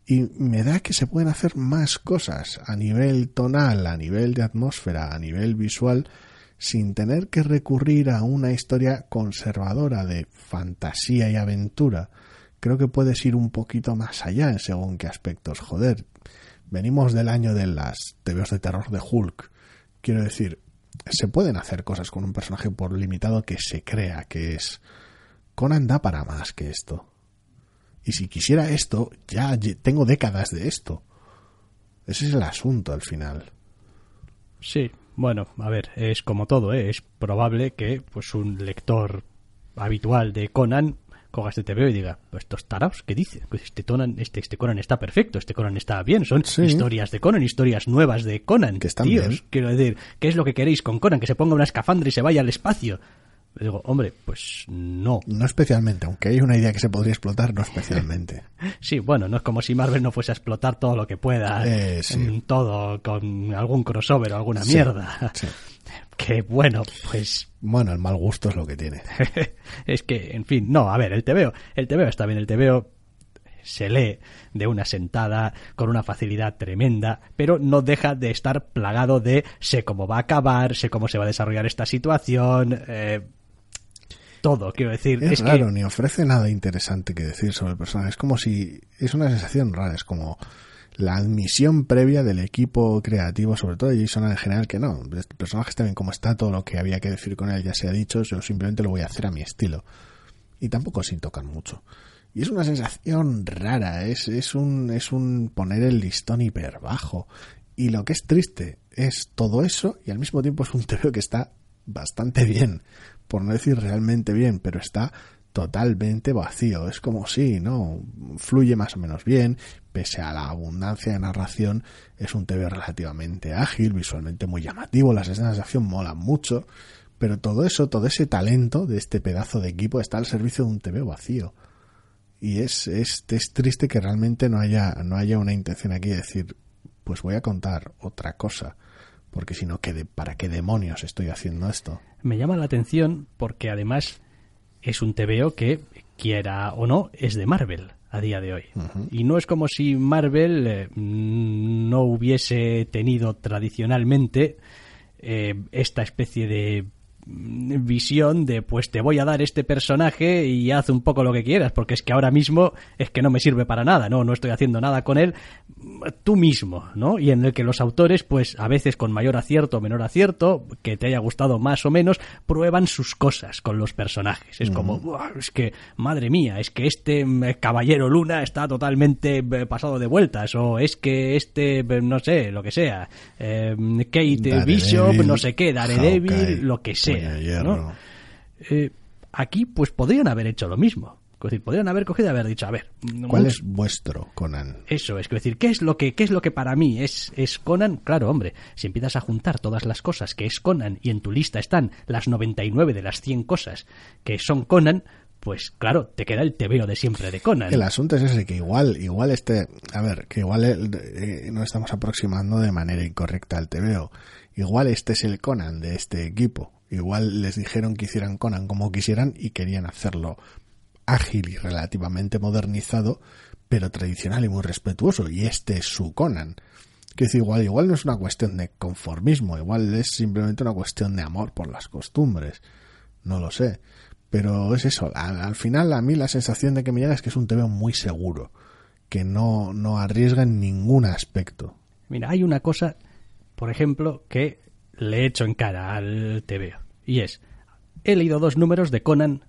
y me da que se pueden hacer más cosas a nivel tonal, a nivel de atmósfera, a nivel visual, sin tener que recurrir a una historia conservadora de fantasía y aventura. Creo que puedes ir un poquito más allá en según qué aspectos. Joder, venimos del año de las TVOs de terror de Hulk. Quiero decir, se pueden hacer cosas con un personaje por limitado que se crea que es. Conan da para más que esto. Y si quisiera esto, ya tengo décadas de esto. Ese es el asunto al final. Sí, bueno, a ver, es como todo, ¿eh? es probable que pues un lector habitual de Conan coja este TVO y diga, pues estos taraos, ¿qué dice? Pues este, Conan, este, este Conan está perfecto, este Conan está bien, son Sí. historias de Conan, historias nuevas de Conan. Que están tíos, bien. quiero decir, ¿qué es lo que queréis con Conan? Que se ponga una escafandra y se vaya al espacio. Y digo, hombre, pues no. No especialmente, aunque hay una idea que se podría explotar, no especialmente. [laughs] Sí, bueno, no es como si Marvel no fuese a explotar todo lo que pueda, Eh, sí. todo, con algún crossover o alguna Sí, mierda. Que bueno, pues Bueno, el mal gusto es lo que tiene. [laughs] es que, en fin, no, a ver, el TVO, el TVO está bien, el TVO se lee de una sentada con una facilidad tremenda, pero no deja de estar plagado de sé cómo va a acabar, sé cómo se va a desarrollar esta situación, eh, todo, quiero decir, Es, es, raro, que ni ofrece nada interesante que decir sobre el personaje. Es como si. Es una sensación rara, es como la admisión previa del equipo creativo, sobre todo de Jason en general, que no, el personaje está bien como está, todo lo que había que decir con él ya se ha dicho, yo simplemente lo voy a hacer a mi estilo. Y tampoco sin tocar mucho. Y es una sensación rara, es, es, un, es un poner el listón hiper bajo. Y lo que es triste es todo eso y al mismo tiempo es un TVO que está bastante bien, por no decir realmente bien, pero está totalmente vacío. Es como si, ¿no? Fluye más o menos bien, pese a la abundancia de narración, es un TV relativamente ágil, visualmente muy llamativo, las escenas de acción molan mucho, pero todo eso, todo ese talento de este pedazo de equipo está al servicio de un TV vacío. Y es, es, es triste que realmente no haya, no haya una intención aquí de decir, pues voy a contar otra cosa, porque si no, ¿qué de- ¿para qué demonios estoy haciendo esto? me llama la atención porque además es un TVO que, quiera o no, es de Marvel a día de hoy. Y no es como si Marvel eh, no hubiese tenido tradicionalmente eh, esta especie de visión de pues te voy a dar este personaje y haz un poco lo que quieras, porque es que ahora mismo es que no me sirve para nada, no, no estoy haciendo nada con él, tú mismo, ¿no? Y en el que los autores, pues a veces con mayor acierto o menor acierto, que te haya gustado más o menos, prueban sus cosas con los personajes. Es como, "Buah, es que, madre mía, es que este mm, caballero Luna está totalmente eh, pasado de vueltas, o es que este, eh, no sé, lo que sea, eh, Kate Daredevil, Bishop, no sé qué, Daredevil, Hawkeye, lo que Puño sea. de Hierro. ¿no? Eh, aquí, pues podrían haber hecho lo mismo. Es decir, podrían haber cogido y haber dicho, a ver, ¿Cuál mucho- es vuestro Conan? eso, es decir, ¿qué es lo que, qué es lo que para mí es, es Conan? Claro, hombre, si empiezas a juntar todas las cosas que es Conan y en tu lista están las 99 de las 100 cosas que son Conan, pues claro, te queda el tebeo de siempre de Conan. El asunto es ese, que igual, igual este, a ver, que igual el- eh, nos estamos aproximando de manera incorrecta al TVO. Igual este es el Conan de este equipo. Igual les dijeron que hicieran Conan como quisieran y querían hacerlo ágil y relativamente modernizado, pero tradicional y muy respetuoso. Y este es su Conan. Que es igual, igual no es una cuestión de conformismo, igual es simplemente una cuestión de amor por las costumbres. No lo sé. Pero es eso, al, al final a mí la sensación de que me llega es que es un TVO muy seguro, que no, no arriesga en ningún aspecto. Mira, hay una cosa, por ejemplo, que le he hecho en cara al TVO. Y es, he leído dos números de Conan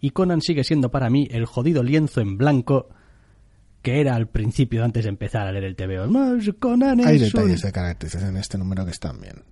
y Conan sigue siendo para mí el jodido lienzo en blanco que era al principio antes de empezar a leer el TVO. Hay un- detalles de caracterización en este número que están bien.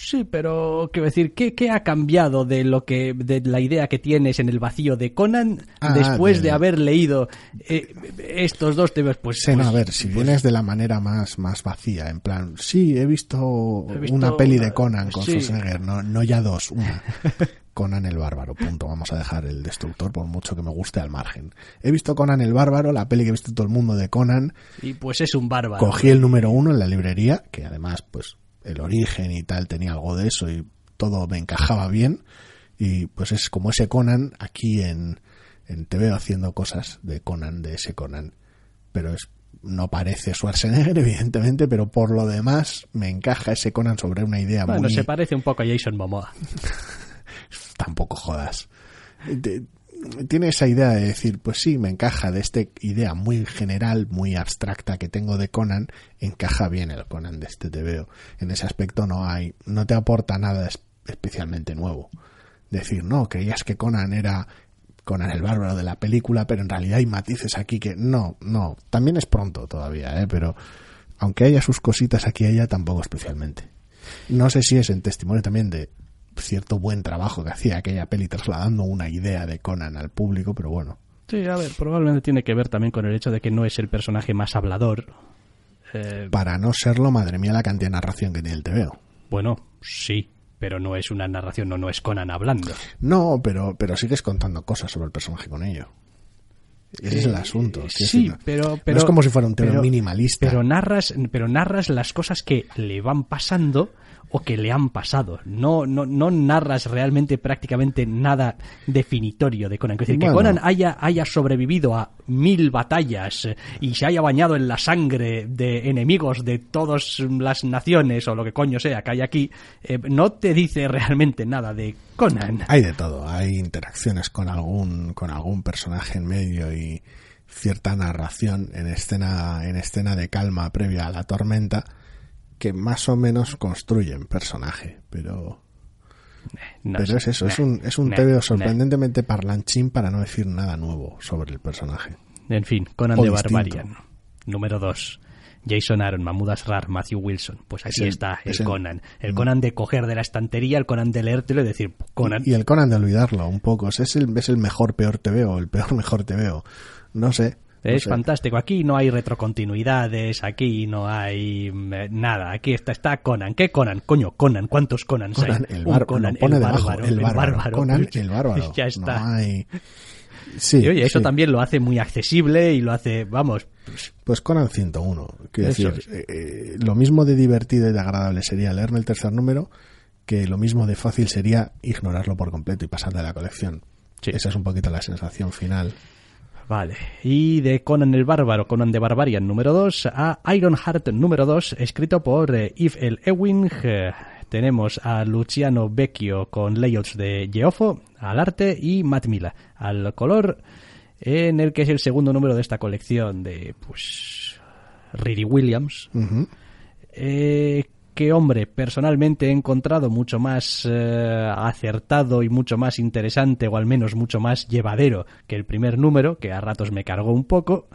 Sí, pero quiero decir, ¿qué, qué ha cambiado de lo que de la idea que tienes en el vacío de Conan Ah, después de- de haber leído eh, estos dos TVOs? Pues, Sí, no, pues- a ver, si vienes de la manera más, más vacía, en plan, sí, he visto, He visto una peli de Conan con sí. Schwarzenegger, no, no ya dos, una. [laughs] Conan el Bárbaro, punto. Vamos a dejar el destructor por mucho que me guste al margen. He visto Conan el Bárbaro, la peli que he visto todo el mundo de Conan, y pues es un bárbaro. Cogí el número uno en la librería, que además, pues, el origen y tal tenía algo de eso y todo me encajaba bien. Y pues es como ese Conan aquí en, en TV haciendo cosas de Conan, de ese Conan. Pero es, no parece Schwarzenegger, [laughs] evidentemente, pero por lo demás me encaja ese Conan sobre una idea Bueno, muy... se parece un poco a Jason Momoa. [laughs] tampoco jodas. Tiene esa idea de decir, pues sí, me encaja de esta idea muy general, muy abstracta que tengo de Conan, encaja bien el Conan de este TVO. En ese aspecto no hay, no te aporta nada es- especialmente nuevo. Decir, no, creías que Conan era Conan el bárbaro de la película, pero en realidad hay matices aquí que no, no, también es pronto todavía, ¿eh? pero aunque haya sus cositas aquí y allá, tampoco especialmente. No sé si es en testimonio también de cierto buen trabajo que hacía aquella peli trasladando una idea de Conan al público, pero bueno. Sí, a ver, probablemente tiene que ver también con el hecho de que no es el personaje más hablador. Eh, Para no serlo, madre mía, la cantidad de narración que tiene el TVO. bueno, sí, pero no es una narración, no, no es Conan hablando. No, pero, pero sigues contando cosas sobre el personaje con ello. Ese es el asunto. quiero Sí, pero, no pero es como si fuera un tema minimalista. Pero narras, pero narras las cosas que le van pasando o que le han pasado. No, no, no narras realmente prácticamente nada definitorio de Conan. Es decir, que. Conan haya, haya sobrevivido a mil batallas y se haya bañado en la sangre de enemigos de todas las naciones o lo que coño sea que hay aquí, eh, no te dice realmente nada de Conan. Hay de todo, hay interacciones con algún, con algún personaje en medio y cierta narración en escena, en escena de calma previa a la tormenta que más o menos construyen personaje, pero, No pero sé. es eso, es un, es un TVO nah. sorprendentemente parlanchín para no decir nada nuevo sobre el personaje. En fin, Conan O de distinto. Barbarian. Número 2. Jason Aaron, Mahmoud Asrar, Matthew Wilson. Pues aquí el- está el Conan. El Conan de coger de la estantería, el Conan de leértelo y decir, Conan. Y el Conan de olvidarlo un poco, es el, es el mejor peor TVO, el peor [laughs] mejor TVO. No sé. No es sé. fantástico. Aquí no hay retrocontinuidades, aquí no hay mm, eh, nada. Aquí está, está Conan. ¿Qué Conan? Coño, Conan. ¿Cuántos Conan hay? el Un bárbaro, Conan, lo pone el debajo, bárbaro, el bárbaro, Conan el bárbaro. [laughs] Ya está. No hay... Sí, Y oye, eso sí. también lo hace muy accesible y lo hace, vamos, pues, Pues Conan 101. Quiero decir, eh, eh, lo mismo de divertido y de agradable sería leerme el tercer número que lo mismo de fácil sería ignorarlo por completo y pasar de la colección. Sí. Esa es un poquito la sensación final. Vale. Y de Conan el Bárbaro, Conan de Barbarian número 2, a Ironheart número 2, escrito por eh, Yves L. Ewing, eh, tenemos a Luciano Vecchio con layouts de Geofo al arte y Matt Mila al color, en el que es el segundo número de esta colección de, pues, Riri Williams. eh, que, hombre, personalmente he encontrado mucho más eh, acertado y mucho más interesante, o al menos mucho más llevadero que el primer número, que a ratos me cargó un poco.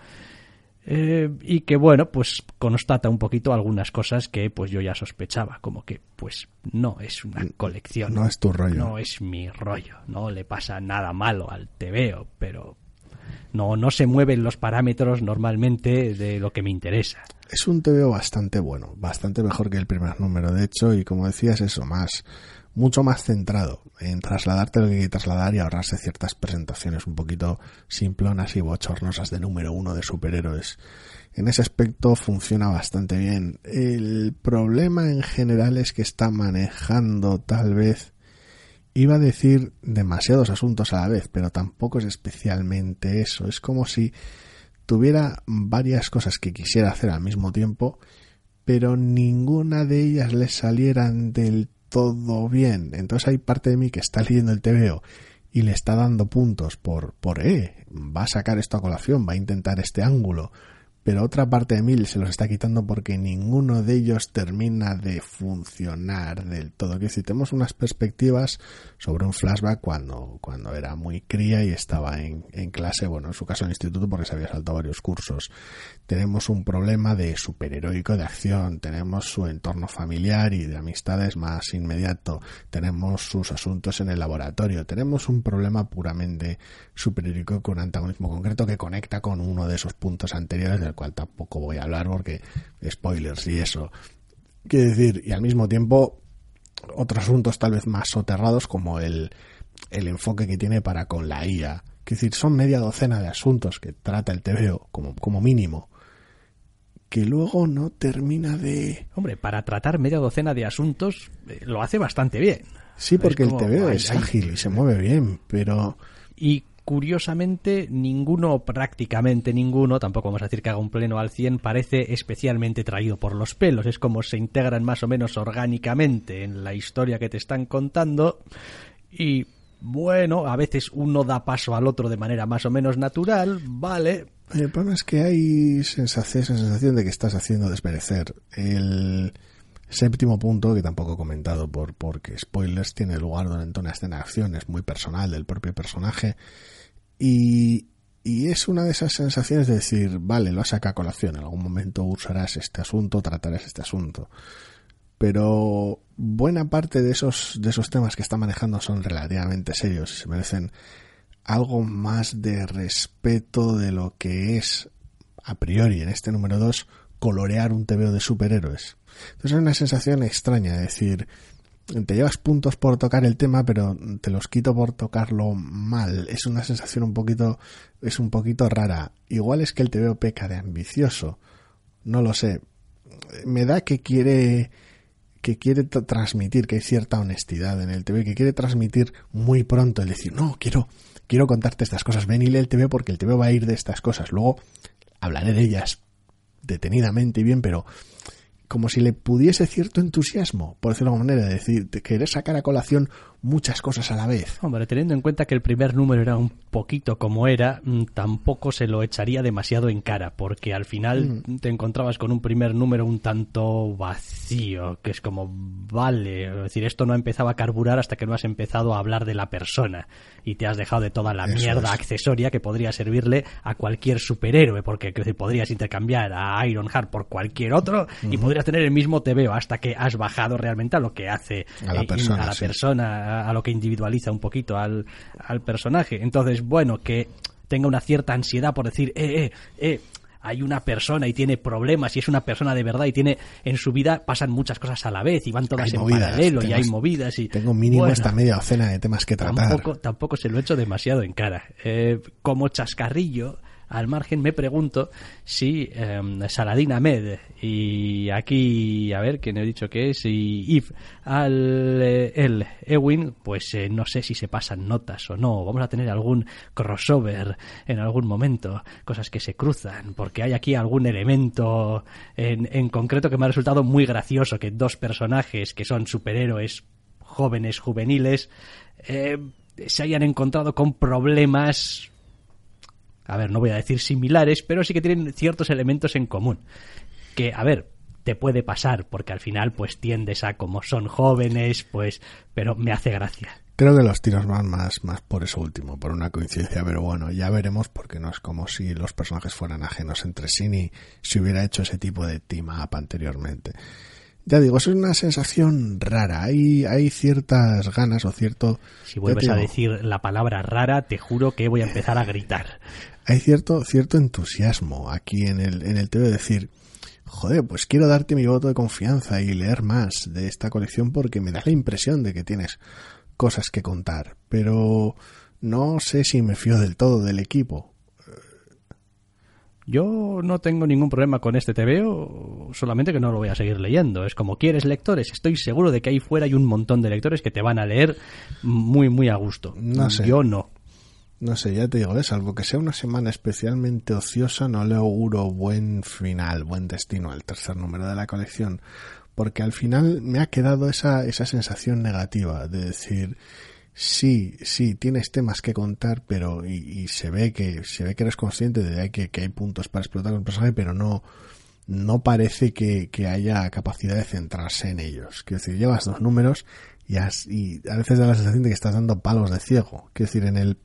Eh, y que bueno, pues constata un poquito algunas cosas que pues yo ya sospechaba, como que pues no es una colección. No es tu rollo. No es mi rollo, no le pasa nada malo al TVO, pero no, no se mueven los parámetros normalmente de lo que me interesa. Es un TVO bastante bueno, bastante mejor que el primer número, de hecho, y como decías, eso, más, mucho más centrado en trasladarte lo que hay que trasladar y ahorrarse ciertas presentaciones un poquito simplonas y bochornosas de número uno de superhéroes. En ese aspecto funciona bastante bien. El problema en general es que está manejando tal vez iba a decir demasiados asuntos a la vez, pero tampoco es especialmente eso. Es como si tuviera varias cosas que quisiera hacer al mismo tiempo, pero ninguna de ellas le salieran del todo bien. Entonces hay parte de mí que está leyendo el TVO y le está dando puntos por, por, eh, va a sacar esto a colación, va a intentar este ángulo, pero otra parte de mí se los está quitando porque ninguno de ellos termina de funcionar del todo. Que si tenemos unas perspectivas sobre un flashback cuando, cuando era muy cría y estaba en, en clase, bueno, en su caso en instituto porque se había saltado varios cursos. Tenemos un problema de superheroico de acción, tenemos su entorno familiar y de amistades más inmediato, tenemos sus asuntos en el laboratorio, tenemos un problema puramente superheroico con antagonismo concreto que conecta con uno de esos puntos anteriores del cual tampoco voy a hablar porque spoilers y eso. Quiero decir, y al mismo tiempo otros asuntos tal vez más soterrados como el, el enfoque que tiene para con la IA. Quiero decir, son media docena de asuntos que trata el TVO como, como mínimo que luego no termina de... Hombre, para tratar media docena de asuntos eh, lo hace bastante bien. Sí, porque el TVO es ágil y se mueve bien, pero... Y curiosamente, ninguno, prácticamente ninguno, tampoco vamos a decir que haga un pleno al 100, parece especialmente traído por los pelos. Es como se integran más o menos orgánicamente en la historia que te están contando. Y bueno, a veces uno da paso al otro de manera más o menos natural, vale. El problema es que hay sensación, esa sensación de que estás haciendo desmerecer el séptimo punto, que tampoco he comentado por porque spoilers, tiene lugar durante una escena de acción, es muy personal del propio personaje y, y es una de esas sensaciones de decir, vale, lo has sacado a colación, en algún momento usarás este asunto, tratarás este asunto. Pero buena parte de esos, de esos temas que está manejando son relativamente serios y se merecen algo más de respeto de lo que es a priori en este número 2 colorear un TVO de superhéroes. Entonces es una sensación extraña, es decir, te llevas puntos por tocar el tema, pero te los quito por tocarlo mal. Es una sensación un poquito, es un poquito rara. Igual es que el TVO peca de ambicioso. No lo sé. Me da que quiere, que quiere tra- transmitir que hay cierta honestidad en el TV, que quiere transmitir muy pronto el decir, no, quiero, quiero contarte estas cosas, ven y lee el TV porque el TV va a ir de estas cosas. Luego hablaré de ellas detenidamente y bien, pero como si le pudiese cierto entusiasmo, por decirlo de alguna manera, de decir, de querer sacar a colación muchas cosas a la vez. Hombre, teniendo en cuenta que el primer número era un poquito como era, mm, tampoco se lo echaría demasiado en cara, porque al final te encontrabas con un primer número un tanto vacío, que es como, vale, es decir, esto no empezaba a carburar hasta que no has empezado a hablar de la persona y te has dejado de toda la Eso mierda es. accesoria que podría servirle a cualquier superhéroe, porque decir, podrías intercambiar a Ironheart por cualquier otro y podrías tener el mismo TVO hasta que has bajado realmente a lo que hace A la eh, persona, a la sí. persona, a, a lo que individualiza un poquito al, al personaje. Entonces, bueno, que tenga una cierta ansiedad por decir, eh, eh, eh, hay una persona y tiene problemas y es una persona de verdad y tiene en su vida pasan muchas cosas a la vez y van todas Hay en movidas, paralelo y hay movidas y Tengo mínimo Bueno, esta media docena de temas que tratar. tampoco, tampoco se lo echo demasiado en cara. Eh, como chascarrillo, al margen me pregunto si em, Saladin Ahmed y aquí, a ver, quién he dicho que es, y Yves al eh, el Ewin, pues eh, no sé si se pasan notas o no. Vamos a tener algún crossover en algún momento, cosas que se cruzan, porque hay aquí algún elemento en, en concreto que me ha resultado muy gracioso, que dos personajes que son superhéroes jóvenes, juveniles, eh, se hayan encontrado con problemas, a ver, no voy a decir similares, pero sí que tienen ciertos elementos en común. Que, a ver, te puede pasar, porque al final pues tiendes a como son jóvenes, pues, pero me hace gracia. Creo que los tiros van más, más por eso último, por una coincidencia, pero bueno, ya veremos porque no es como si los personajes fueran ajenos entre sí ni si hubiera hecho ese tipo de team up anteriormente. Ya digo, es una sensación rara. Hay, hay ciertas ganas o cierto. Si vuelves a decir la palabra rara, te juro que voy a empezar a gritar. [laughs] Hay cierto, cierto entusiasmo aquí en el, en el de decir, joder, pues quiero darte mi voto de confianza y leer más de esta colección porque me da la impresión de que tienes cosas que contar. Pero no sé si me fío del todo del equipo. Yo no tengo ningún problema con este TVO, solamente que no lo voy a seguir leyendo. Es como quieres lectores, estoy seguro de que ahí fuera hay un montón de lectores que te van a leer muy, muy a gusto. No sé. Yo no. No sé, ya te digo, ¿eh? salvo que sea una semana especialmente ociosa, no le auguro buen final, buen destino al tercer número de la colección, porque al final me ha quedado esa, esa sensación negativa de decir, sí, sí, tienes temas que contar, pero y, se ve que se ve que eres consciente de que, hay puntos para explotar el personaje, pero no no parece que, haya capacidad de centrarse en ellos. Quiero decir, llevas dos números y, a veces da la sensación de que estás dando palos de ciego. Quiero decir, en el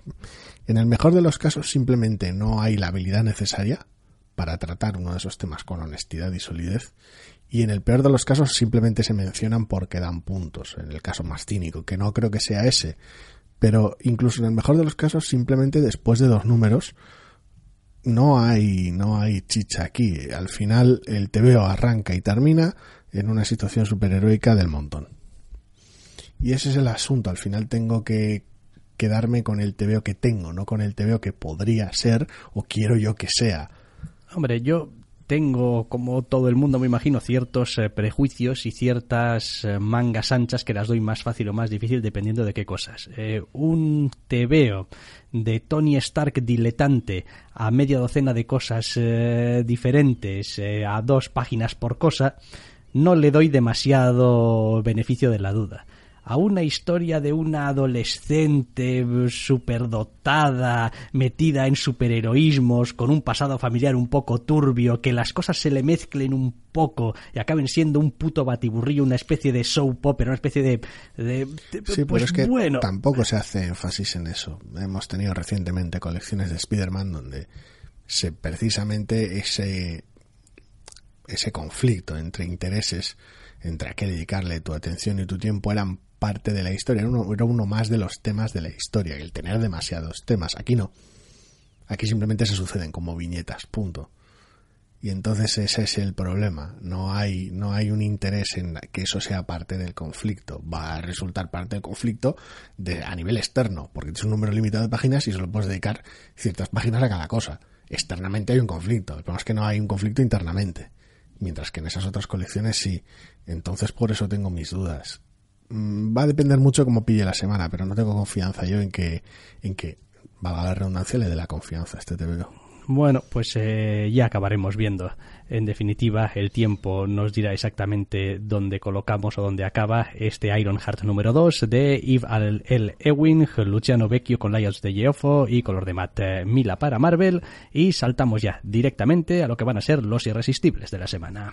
en el mejor de los casos simplemente no hay la habilidad necesaria para tratar uno de esos temas con honestidad y solidez y en el peor de los casos simplemente se mencionan porque dan puntos, en el caso más cínico, que no creo que sea ese, pero incluso en el mejor de los casos simplemente después de dos números no hay no hay chicha aquí, al final el TVO arranca y termina en una situación superheroica del montón. Y ese es el asunto, al final tengo que quedarme con el TVO que tengo, no con el TVO que podría ser o quiero yo que sea. Hombre, yo tengo, como todo el mundo me imagino, ciertos eh, prejuicios y ciertas eh, mangas anchas que las doy más fácil o más difícil dependiendo de qué cosas. Eh, un tebeo de Tony Stark diletante a media docena de cosas diferentes a dos páginas por cosa, no le doy demasiado beneficio de la duda a una historia de una adolescente superdotada, metida en superheroísmos, con un pasado familiar un poco turbio, que las cosas se le mezclen un poco y acaben siendo un puto batiburrillo, una especie de soap opera, una especie de... sí, pues es que tampoco se hace énfasis en eso. Hemos tenido recientemente colecciones de Spider-Man donde se precisamente ese ese conflicto entre intereses entre a qué dedicarle tu atención y tu tiempo eran parte de la historia, era uno, era uno más de los temas de la historia, el tener demasiados temas. Aquí no. Aquí simplemente se suceden como viñetas, punto. Y entonces ese es el problema. No hay, no hay un interés en que eso sea parte del conflicto. Va a resultar parte del conflicto de, a nivel externo, porque es un número limitado de páginas y solo puedes dedicar ciertas páginas a cada cosa. Externamente hay un conflicto. El problema es que no hay un conflicto internamente. Mientras que en esas otras colecciones sí. Entonces por eso tengo mis dudas. Mm, va a depender mucho cómo pille la semana, pero no tengo confianza yo en que, en que valga la redundancia, le dé la confianza a este TVO. Bueno, pues eh, ya acabaremos viendo. En definitiva, el tiempo nos dirá exactamente dónde colocamos o dónde acaba este Ironheart número 2 de Yves L. Ewing, Luciano Vecchio con layouts de Geoffo y color de Matt eh, Mila para Marvel. Y saltamos ya directamente a lo que van a ser los irresistibles de la semana.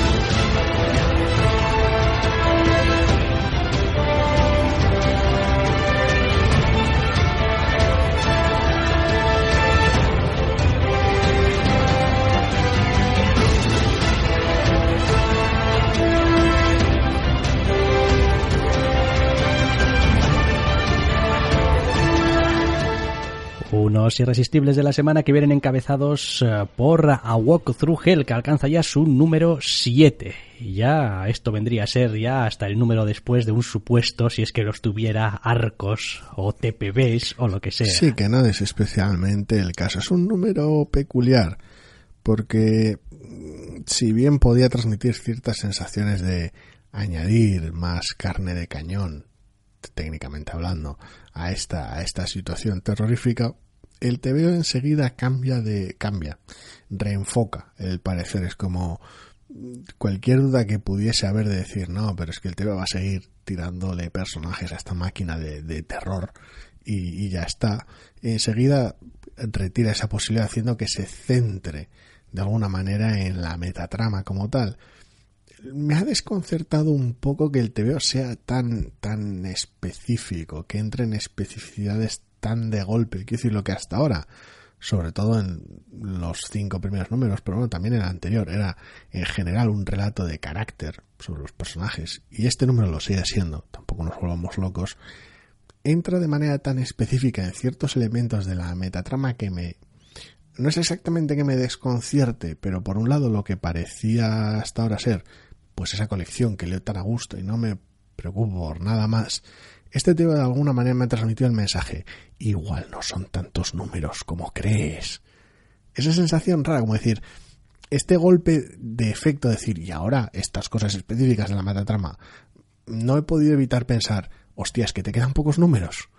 Unos irresistibles de la semana que vienen encabezados eh, por A Walk Through Hell, que alcanza ya su número 7. Y ya esto vendría a ser ya hasta el número después de un supuesto, si es que los tuviera arcos o TPBs o lo que sea. Sí, que no es especialmente el caso. Es un número peculiar, porque mm, si bien podía transmitir ciertas sensaciones de añadir más carne de cañón, técnicamente hablando, a esta, a esta situación terrorífica, el TVO enseguida cambia de, cambia, reenfoca el parecer. Es como cualquier duda que pudiese haber de decir, no, pero es que el TVO va a seguir tirándole personajes a esta máquina de, terror y, y, ya está. Enseguida retira esa posibilidad haciendo que se centre de alguna manera en la metatrama como tal me ha desconcertado un poco que el TVO sea tan, tan específico, que entre en especificidades tan de golpe. Quiero decir, lo que hasta ahora, sobre todo en los cinco primeros números, pero bueno, también en el anterior, era en general un relato de carácter sobre los personajes. Y este número lo sigue siendo, tampoco nos volvamos locos. Entra de manera tan específica en ciertos elementos de la metatrama que me no es exactamente que me desconcierte, pero por un lado lo que parecía hasta ahora ser pues esa colección que leo tan a gusto y no me preocupo por nada más, este tema de alguna manera me ha transmitido el mensaje, igual no son tantos números como crees. Esa sensación rara, como decir, este golpe de efecto, decir, y ahora estas cosas específicas de la metatrama, no he podido evitar pensar, hostias, que te quedan pocos números.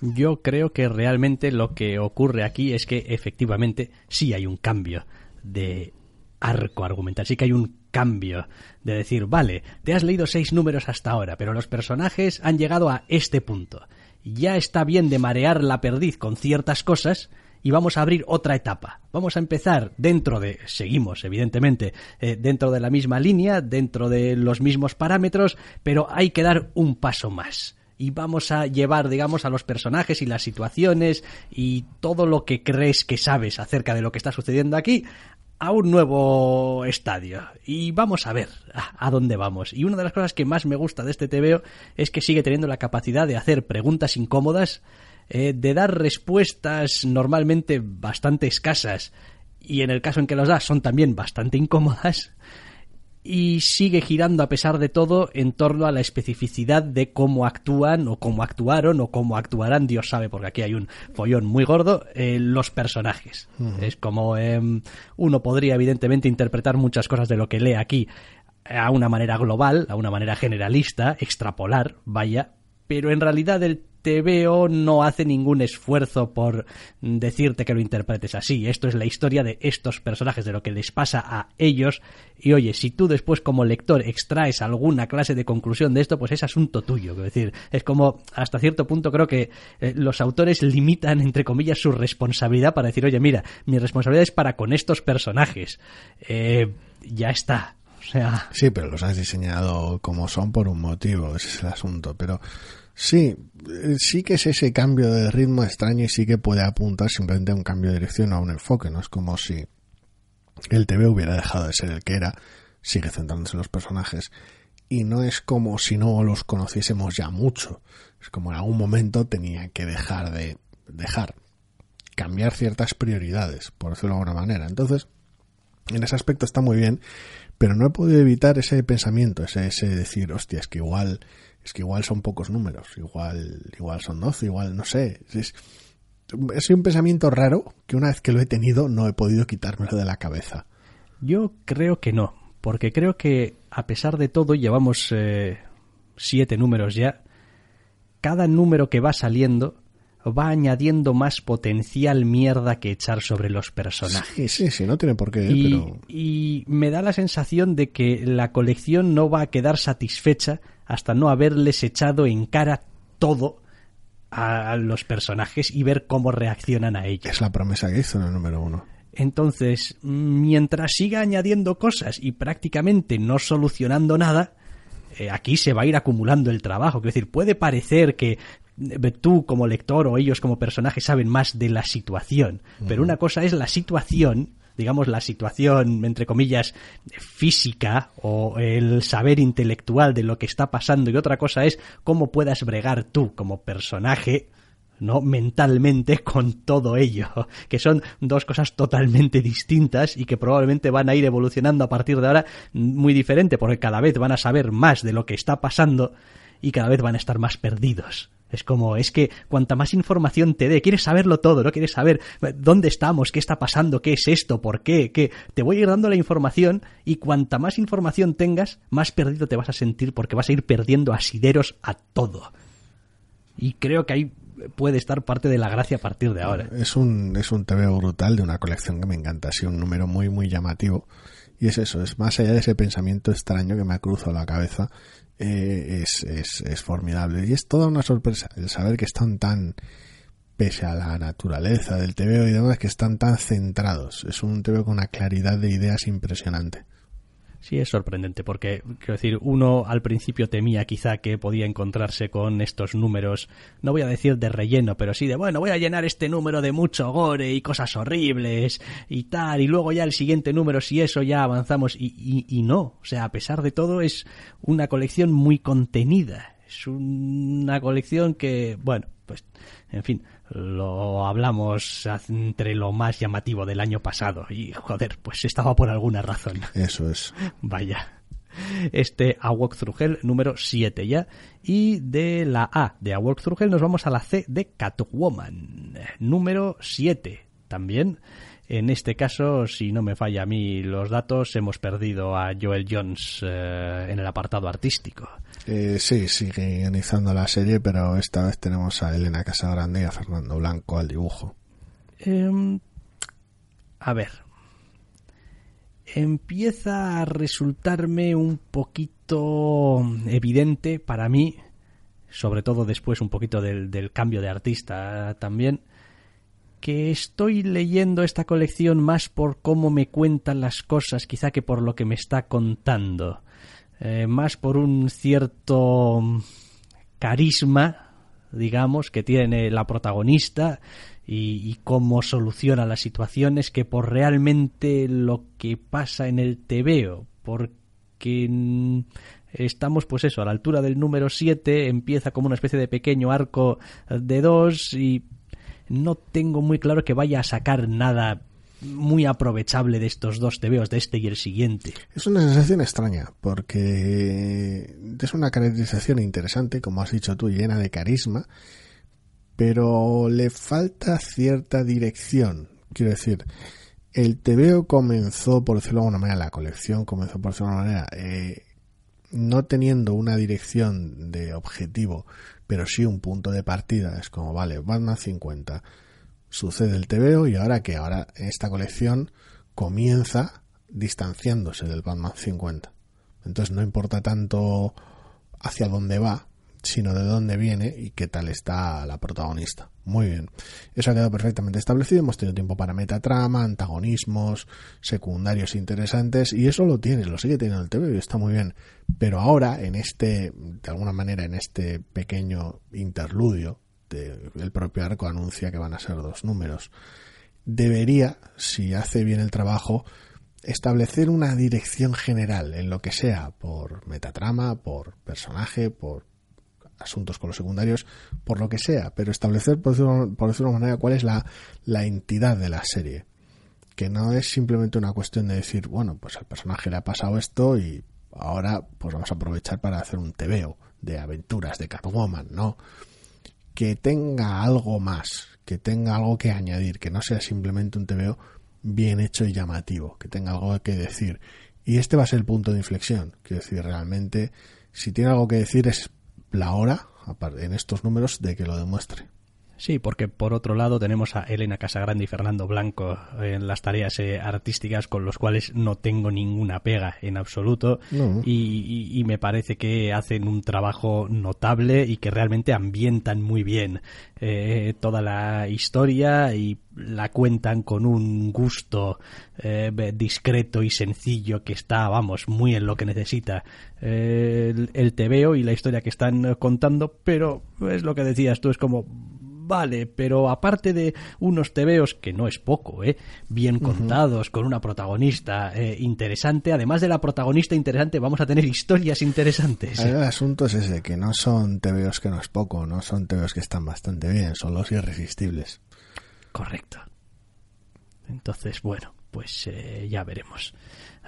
Yo creo que realmente lo que ocurre aquí es que efectivamente sí hay un cambio de arco argumental, sí que hay un cambio de decir, vale, te has leído seis números hasta ahora, pero los personajes han llegado a este punto. Ya está bien de marear la perdiz con ciertas cosas y vamos a abrir otra etapa. Vamos a empezar dentro de, seguimos evidentemente, eh, dentro de la misma línea, dentro de los mismos parámetros, pero hay que dar un paso más y vamos a llevar, digamos, a los personajes y las situaciones y todo lo que crees que sabes acerca de lo que está sucediendo aquí a un nuevo estadio. Y vamos a ver a, dónde vamos. Y una de las cosas que más me gusta de este TVO es que sigue teniendo la capacidad de hacer preguntas incómodas, eh, de dar respuestas normalmente bastante escasas. Y en el caso en que los da son también bastante incómodas y sigue girando a pesar de todo en torno a la especificidad de cómo actúan o cómo actuaron o cómo actuarán, Dios sabe, porque aquí hay un follón muy gordo, eh, los personajes. Es como em, uno podría evidentemente interpretar muchas cosas de lo que lee aquí a una manera global, a una manera generalista, extrapolar, vaya, pero en realidad el TVO no hace ningún esfuerzo por decirte que lo interpretes así. Esto es la historia de estos personajes, de lo que les pasa a ellos. Y oye, si tú después como lector extraes alguna clase de conclusión de esto, pues es asunto tuyo. Es decir, es como hasta cierto punto creo que eh, los autores limitan, entre comillas, su responsabilidad para decir, oye, mira, mi responsabilidad es para con estos personajes. Eh, ya está. O sea... Sí, pero los has diseñado como son por un motivo, ese es el asunto. Pero Sí, eh, sí que es ese cambio de ritmo extraño y sí que puede apuntar simplemente a un cambio de dirección o a un enfoque, no es como si el TV hubiera dejado de ser el que era, sigue centrándose en los personajes y no es como si no los conociésemos ya mucho, es como en algún momento tenía que dejar de dejar cambiar ciertas prioridades, por decirlo de alguna manera. Entonces, en ese aspecto está muy bien, pero no he podido evitar ese pensamiento, ese, ese decir, hostia, es que igual es que igual son pocos números, igual, igual son 12, igual no sé. Es, un pensamiento raro que una vez que lo he tenido no he podido quitármelo de la cabeza. Yo creo que no, porque creo que a pesar de todo llevamos eh, siete números ya. Cada número que va saliendo va añadiendo más potencial mierda que echar sobre los personajes. Sí, sí, sí, no tiene por qué. Y, y me da la sensación de que la colección no va a quedar satisfecha hasta no haberles echado en cara todo a los personajes y ver cómo reaccionan a ellos. Es la promesa que hizo en el número uno. Entonces, mientras siga añadiendo cosas y prácticamente no solucionando nada, eh, aquí se va a ir acumulando el trabajo. Es decir, puede parecer que eh, tú como lector o ellos como personajes saben más de la situación, pero una cosa es la situación digamos, la situación, entre comillas, física o el saber intelectual de lo que está pasando y otra cosa es cómo puedas bregar tú como personaje no mentalmente [laughs] con todo ello, que son dos cosas totalmente distintas y que probablemente van a ir evolucionando a partir de ahora muy diferente, porque cada vez van a saber más de lo que está pasando y cada vez van a estar más perdidos. Es como, es que cuanta más información te dé, quieres saberlo todo, ¿no? Quieres saber dónde estamos, qué está pasando, qué es esto, por qué, qué. Te voy a ir dando la información y cuanta más información tengas, más perdido te vas a sentir porque vas a ir perdiendo asideros a todo. Y creo que ahí puede estar parte de la gracia a partir de ahora. Es un, es un TV brutal de una colección que me encanta, ha sido un número muy, muy llamativo. Y es eso, es más allá de ese pensamiento extraño que me ha cruzado la cabeza, eh, es, es, es, formidable. Y es toda una sorpresa el saber que están tan, pese a la naturaleza del TVO y demás, que están tan centrados. Es un TVO con una claridad de ideas impresionante. Sí, es sorprendente porque, quiero decir, uno al principio temía quizá que podía encontrarse con estos números, no voy a decir de relleno, pero sí de, bueno, voy a llenar este número de mucho gore y cosas horribles y tal, y luego ya el siguiente número, si eso ya avanzamos, y, y, y no, o sea, a pesar de todo es una colección muy contenida, es una colección que, bueno, pues, en fin, lo hablamos entre lo más llamativo del año pasado y joder, pues estaba por alguna razón. Eso es. Vaya. Este A Walk Through Hell número 7 ya. Y de la A de A Walk Through Hell nos vamos a la C de Catwoman número 7 también. En este caso, si no me falla a mí los datos, hemos perdido a Joel Jones eh, en el apartado artístico. Eh, sí, sigue guionizando la serie, pero esta vez tenemos a Elena Casagrande y a Fernando Blanco al dibujo. Eh, a ver. Empieza a resultarme un poquito evidente para mí, sobre todo después un poquito del, del cambio de artista también, que estoy leyendo esta colección más por cómo me cuentan las cosas, quizá que por lo que me está contando. Eh, más por un cierto carisma, digamos, que tiene la protagonista y, cómo soluciona las situaciones que por realmente lo que pasa en el TVO, porque estamos pues eso, a la altura del número 7, empieza como una especie de pequeño arco de dos y no tengo muy claro que vaya a sacar nada muy aprovechable de estos dos tebeos, de este y el siguiente. Es una sensación extraña, porque es una caracterización interesante, como has dicho tú, llena de carisma, pero le falta cierta dirección. Quiero decir, el tebeo comenzó, por decirlo de alguna manera, la colección comenzó, por decirlo de alguna manera, eh, no teniendo una dirección de objetivo, pero sí un punto de partida. Es como, vale, Batman 50 sucede el TVO y ahora que ahora esta colección comienza distanciándose del Batman 50. Entonces no importa tanto hacia dónde va, sino de dónde viene y qué tal está la protagonista. Muy bien. Eso ha quedado perfectamente establecido. Hemos tenido tiempo para metatrama, antagonismos, secundarios interesantes y eso lo tiene, lo sigue teniendo el TV está muy bien. Pero ahora, en este, de alguna manera, en este pequeño interludio el propio arco anuncia que van a ser dos números. Debería, si hace bien el trabajo, establecer una dirección general en lo que sea, por metatrama, por personaje, por asuntos con los secundarios, por lo que sea, pero establecer, por decirlo, por decirlo de una manera, cuál es la, la entidad de la serie. Que no es simplemente una cuestión de decir, bueno, pues al personaje le ha pasado esto y ahora pues vamos a aprovechar para hacer un tebeo de aventuras de Catwoman, ¿no? que tenga algo más, que tenga algo que añadir, que no sea simplemente un TVO bien hecho y llamativo, que tenga algo que decir. Y este va a ser el punto de inflexión. Quiero decir, realmente, si tiene algo que decir es la hora, en estos números, de que lo demuestre. Sí, porque por otro lado tenemos a Elena Casagrande y Fernando Blanco en las tareas eh, artísticas con los cuales no tengo ninguna pega en absoluto No. y, y- y me parece que hacen un trabajo notable y que realmente ambientan muy bien eh, toda la historia y la cuentan con un gusto eh, discreto y sencillo que está, vamos, muy en lo que necesita eh, el, el tebeo y la historia que están contando, pero es lo que decías tú, es como vale, pero aparte de unos tebeos, que no es poco, ¿eh? bien contados, con una protagonista eh, interesante, además de la protagonista interesante, vamos a tener historias interesantes. El asunto es ese, que no son tebeos que no es poco, no son tebeos que están bastante bien, son los irresistibles. Correcto. Entonces, bueno, pues eh, ya veremos.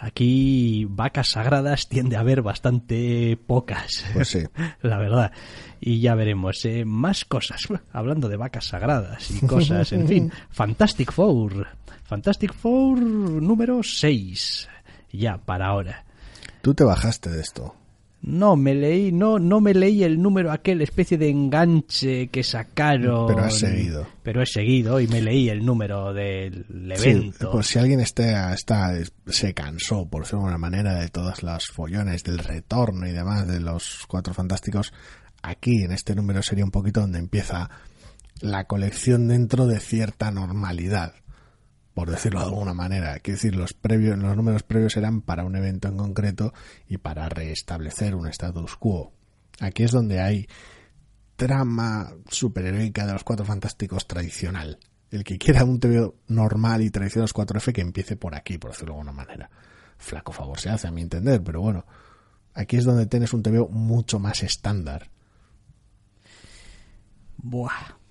Aquí vacas sagradas tiende a haber bastante pocas, Pues sí. [laughs] la verdad. Y ya veremos eh, más cosas. [laughs] Hablando de vacas sagradas y cosas, en fin. [laughs] Fantastic Four. Fantastic Four número 6. Ya, para ahora. Tú te bajaste de esto. No, me leí, no, no me leí el número aquel especie de enganche que sacaron. Pero has seguido. Pero he seguido y me leí el número del Sí, evento. pues si alguien está, está, se cansó, por decirlo de alguna manera, de todas las follones, del retorno y demás de los Cuatro Fantásticos, aquí en este número sería un poquito donde empieza la colección dentro de cierta normalidad, por decirlo de alguna manera. Quiero decir, los previos, los números previos eran para un evento en concreto y para restablecer un status quo. Aquí es donde hay trama superheroica de los Cuatro Fantásticos tradicional. El que quiera un TV normal y tradicional de los 4F que empiece por aquí, por decirlo de alguna manera. Flaco favor se hace, a mi entender, pero bueno. Aquí es donde tienes un TV mucho más estándar. Buah.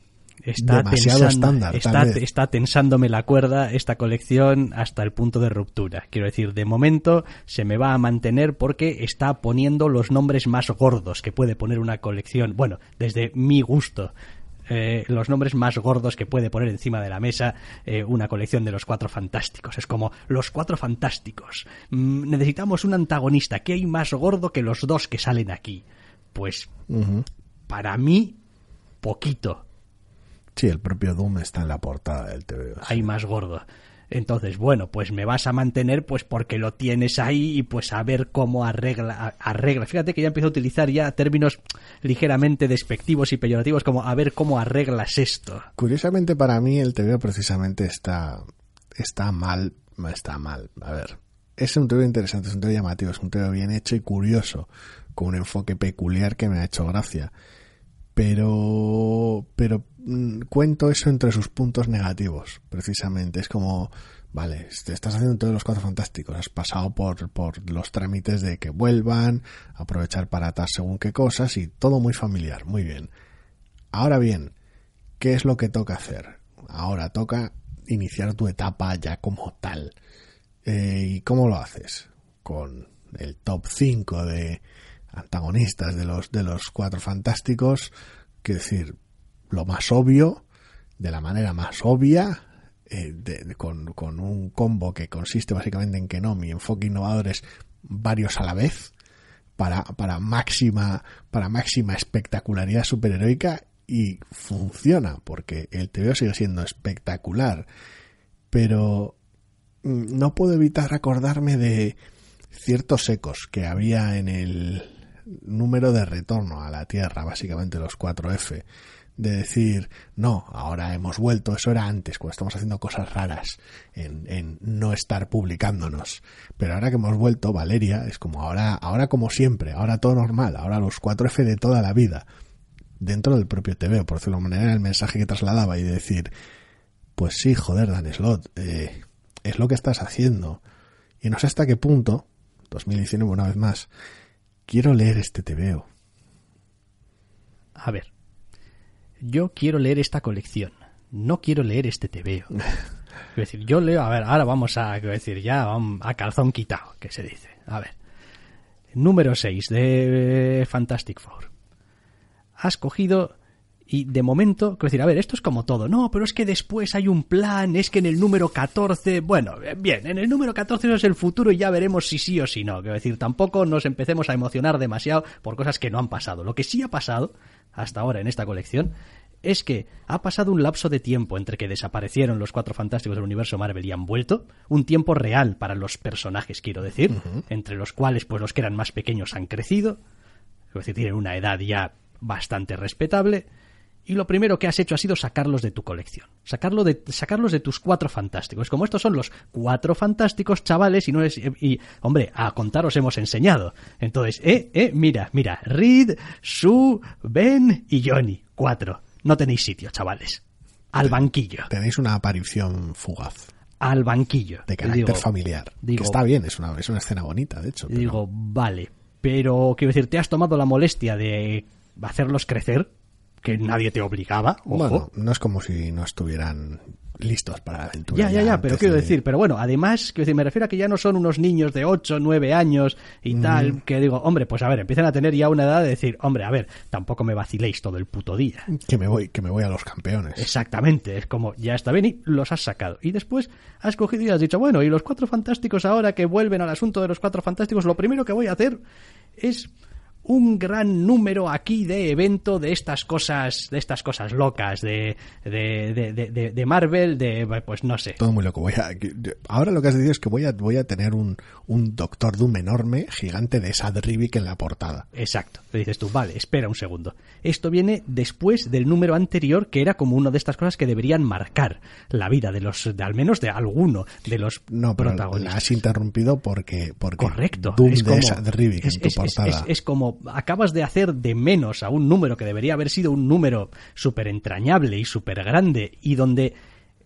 Está Demasiado tensando- estándar, está, tensándome la cuerda esta colección hasta el punto de ruptura. Quiero decir, de momento se me va a mantener porque está poniendo los nombres más gordos que puede poner una colección. Bueno, desde mi gusto. eh, los nombres más gordos que puede poner encima de la mesa eh, una colección de los cuatro fantásticos. Es como los cuatro fantásticos. Mm, necesitamos un antagonista. ¿Qué hay más gordo que los dos que salen aquí? Pues para mí, poquito. Sí, el propio Doom está en la portada del TV. hay más gordo. Entonces, bueno, pues me vas a mantener pues porque lo tienes ahí y pues a ver cómo arregla, arregla. Fíjate que ya empiezo a utilizar ya términos ligeramente despectivos y peyorativos como a ver cómo arreglas esto. Curiosamente para mí el TV precisamente está, está mal, está mal. A ver, es un TV interesante, es un TV llamativo, es un TV bien hecho y curioso, con un enfoque peculiar que me ha hecho gracia. Pero, pero cuento eso entre sus puntos negativos, precisamente. Es como, vale, te estás haciendo todos los cuatro fantásticos, has pasado por, por los trámites de que vuelvan, aprovechar para atar según qué cosas y todo muy familiar, muy bien. Ahora bien, ¿qué es lo que toca hacer? Ahora toca iniciar tu etapa ya como tal. Eh, ¿Y cómo lo haces? Con el top 5 de antagonistas de los, de los cuatro fantásticos, que decir, lo más obvio, de la manera más obvia, eh, con, con un combo que consiste básicamente en que no, mi enfoque innovador es varios a la vez, para, para máxima, para máxima espectacularidad superheroica y funciona, porque el TVO sigue siendo espectacular, pero mm, no puedo evitar acordarme de ciertos ecos que había en el número de retorno a la Tierra, básicamente los 4F, de decir, no, ahora hemos vuelto, eso era antes, cuando estamos haciendo cosas raras, en, en no estar publicándonos. Pero ahora que hemos vuelto, Valeria, es como ahora, ahora como siempre, ahora todo normal, ahora los 4F de toda la vida, dentro del propio TV, por decirlo de manera, el mensaje que trasladaba y de decir, pues sí, joder, Dan Slot, eh, es lo que estás haciendo. Y no sé hasta qué punto, 2019 una vez más, quiero leer este TVO. A ver, yo quiero leer esta colección, no quiero leer este TVO. [laughs] Es decir, yo leo, a ver, ahora vamos a, decir, ya a calzón quitado, que se dice. A ver, número 6 de Fantastic Four. Has cogido y de momento, quiero decir, a ver, esto es como todo. No, pero es que después hay un plan, es que en el número 14, bueno, bien, en el número 14 no es el futuro y ya veremos si sí o si no. Quiero decir, tampoco nos empecemos a emocionar demasiado por cosas que no han pasado. Lo que sí ha pasado hasta ahora en esta colección es que ha pasado un lapso de tiempo entre que desaparecieron los cuatro fantásticos del universo Marvel y han vuelto, un tiempo real para los personajes, quiero decir, entre los cuales pues los que eran más pequeños han crecido, es decir, tienen una edad ya bastante respetable, y lo primero que has hecho ha sido sacarlos de tu colección, sacarlo de, sacarlos de tus cuatro fantásticos. Como estos son los cuatro fantásticos, chavales, y no es, y, hombre, a contaros hemos enseñado. Entonces, eh, eh, mira, mira, Reed, Sue, Ben y Johnny, cuatro. no tenéis sitio, chavales. Al banquillo. Tenéis una aparición fugaz. Al banquillo. De carácter digo- familiar. digo- que está bien, es una, es una escena bonita, de hecho. Pero- digo, vale, pero quiero decir, ¿te has tomado la molestia de hacerlos crecer? Que nadie te obligaba, ojo. Bueno, no es como si no estuvieran listos para la aventura. Ya, ya, ya, pero quiero de- decir, pero bueno, además, quiero decir, me refiero a que ya no son unos niños de 8, 9 años y tal, que digo, hombre, pues a ver, empiezan a tener ya una edad de decir, hombre, a ver, tampoco me vaciléis todo el puto día. Que me voy, que me voy a los campeones. Exactamente, es como, ya está bien y los has sacado. Y después has cogido y has dicho, bueno, y los cuatro fantásticos ahora que vuelven al asunto de los cuatro fantásticos, lo primero que voy a hacer es un gran número aquí de evento de estas cosas, de estas cosas locas, de, de, de, de- Marvel, de, pues no sé. Todo muy loco. Voy a, ahora lo que has dicho es que voy a, voy a tener un, un Doctor Doom enorme, gigante de Sad Rivik en la portada. Exacto. Te dices tú, vale, espera un segundo. Esto viene después del número anterior, que era como una de estas cosas que deberían marcar la vida de los, de al menos de alguno de los No, pero la protagonistas. has interrumpido porque, porque Correcto. Doom es de Sad Rivik en tu es- es- portada. es- es como acabas de hacer de menos a un número que debería haber sido un número súper entrañable y súper grande y donde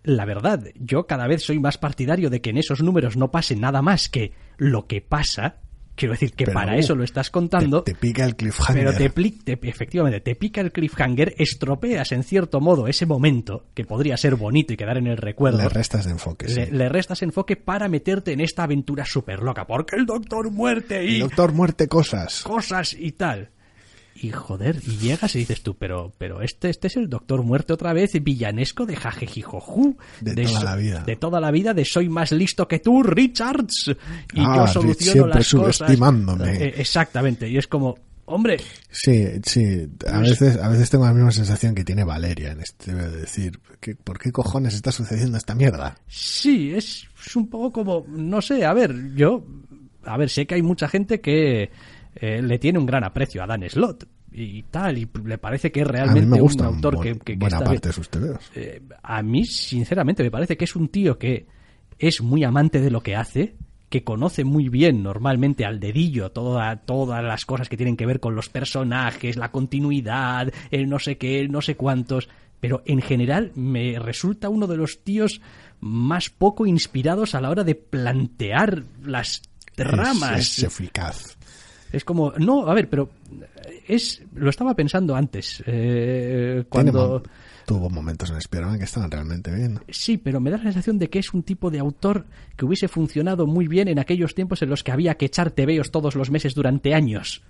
la verdad yo cada vez soy más partidario de que en esos números no pase nada más que lo que pasa. Quiero decir que Pero, para uh, eso lo estás contando. Te, te pica el cliffhanger. Pero te, pli- te- efectivamente, te pica el cliffhanger, estropeas en cierto modo ese momento, que podría ser bonito y quedar en el recuerdo. Le restas de enfoque, sí. Le, le restas enfoque para meterte en esta aventura súper loca, porque el Doctor Muerte y El Doctor muerte cosas. cosas y tal. Y joder, y llegas y dices tú, pero, pero este, este es el Doctor Muerte otra vez, villanesco de Jajejijoju. De toda so- la vida. De toda la vida, de soy más listo que tú, Richards. Y Ah, yo soluciono siempre las cosas. subestimándome. Eh, exactamente, y es como, hombre, Sí, sí. A veces, a veces tengo la misma sensación que tiene Valeria en este de decir, ¿qué- ¿por qué cojones está sucediendo esta mierda? Sí, es, es un poco como, no sé, a ver, yo, a ver, sé que hay mucha gente que eh, le tiene un gran aprecio a Dan Slott y tal, y le parece que es realmente me gusta un autor que, que- que buena está parte bien. de sus. Eh, a mí, sinceramente, me parece que es un tío que es muy amante de lo que hace, que conoce muy bien normalmente al dedillo toda, todas las cosas que tienen que ver con los personajes, la continuidad, el no sé qué, el no sé cuántos, pero en general me resulta uno de los tíos más poco inspirados a la hora de plantear las tramas. Es, es eficaz. Es como, no, a ver, pero es, lo estaba pensando antes, eh, cuando... tuvo momentos en Spider-Man que estaban realmente bien. Sí, pero me da la sensación de que es un tipo de autor que hubiese funcionado muy bien en aquellos tiempos en los que había que echar tebeos todos los meses durante años.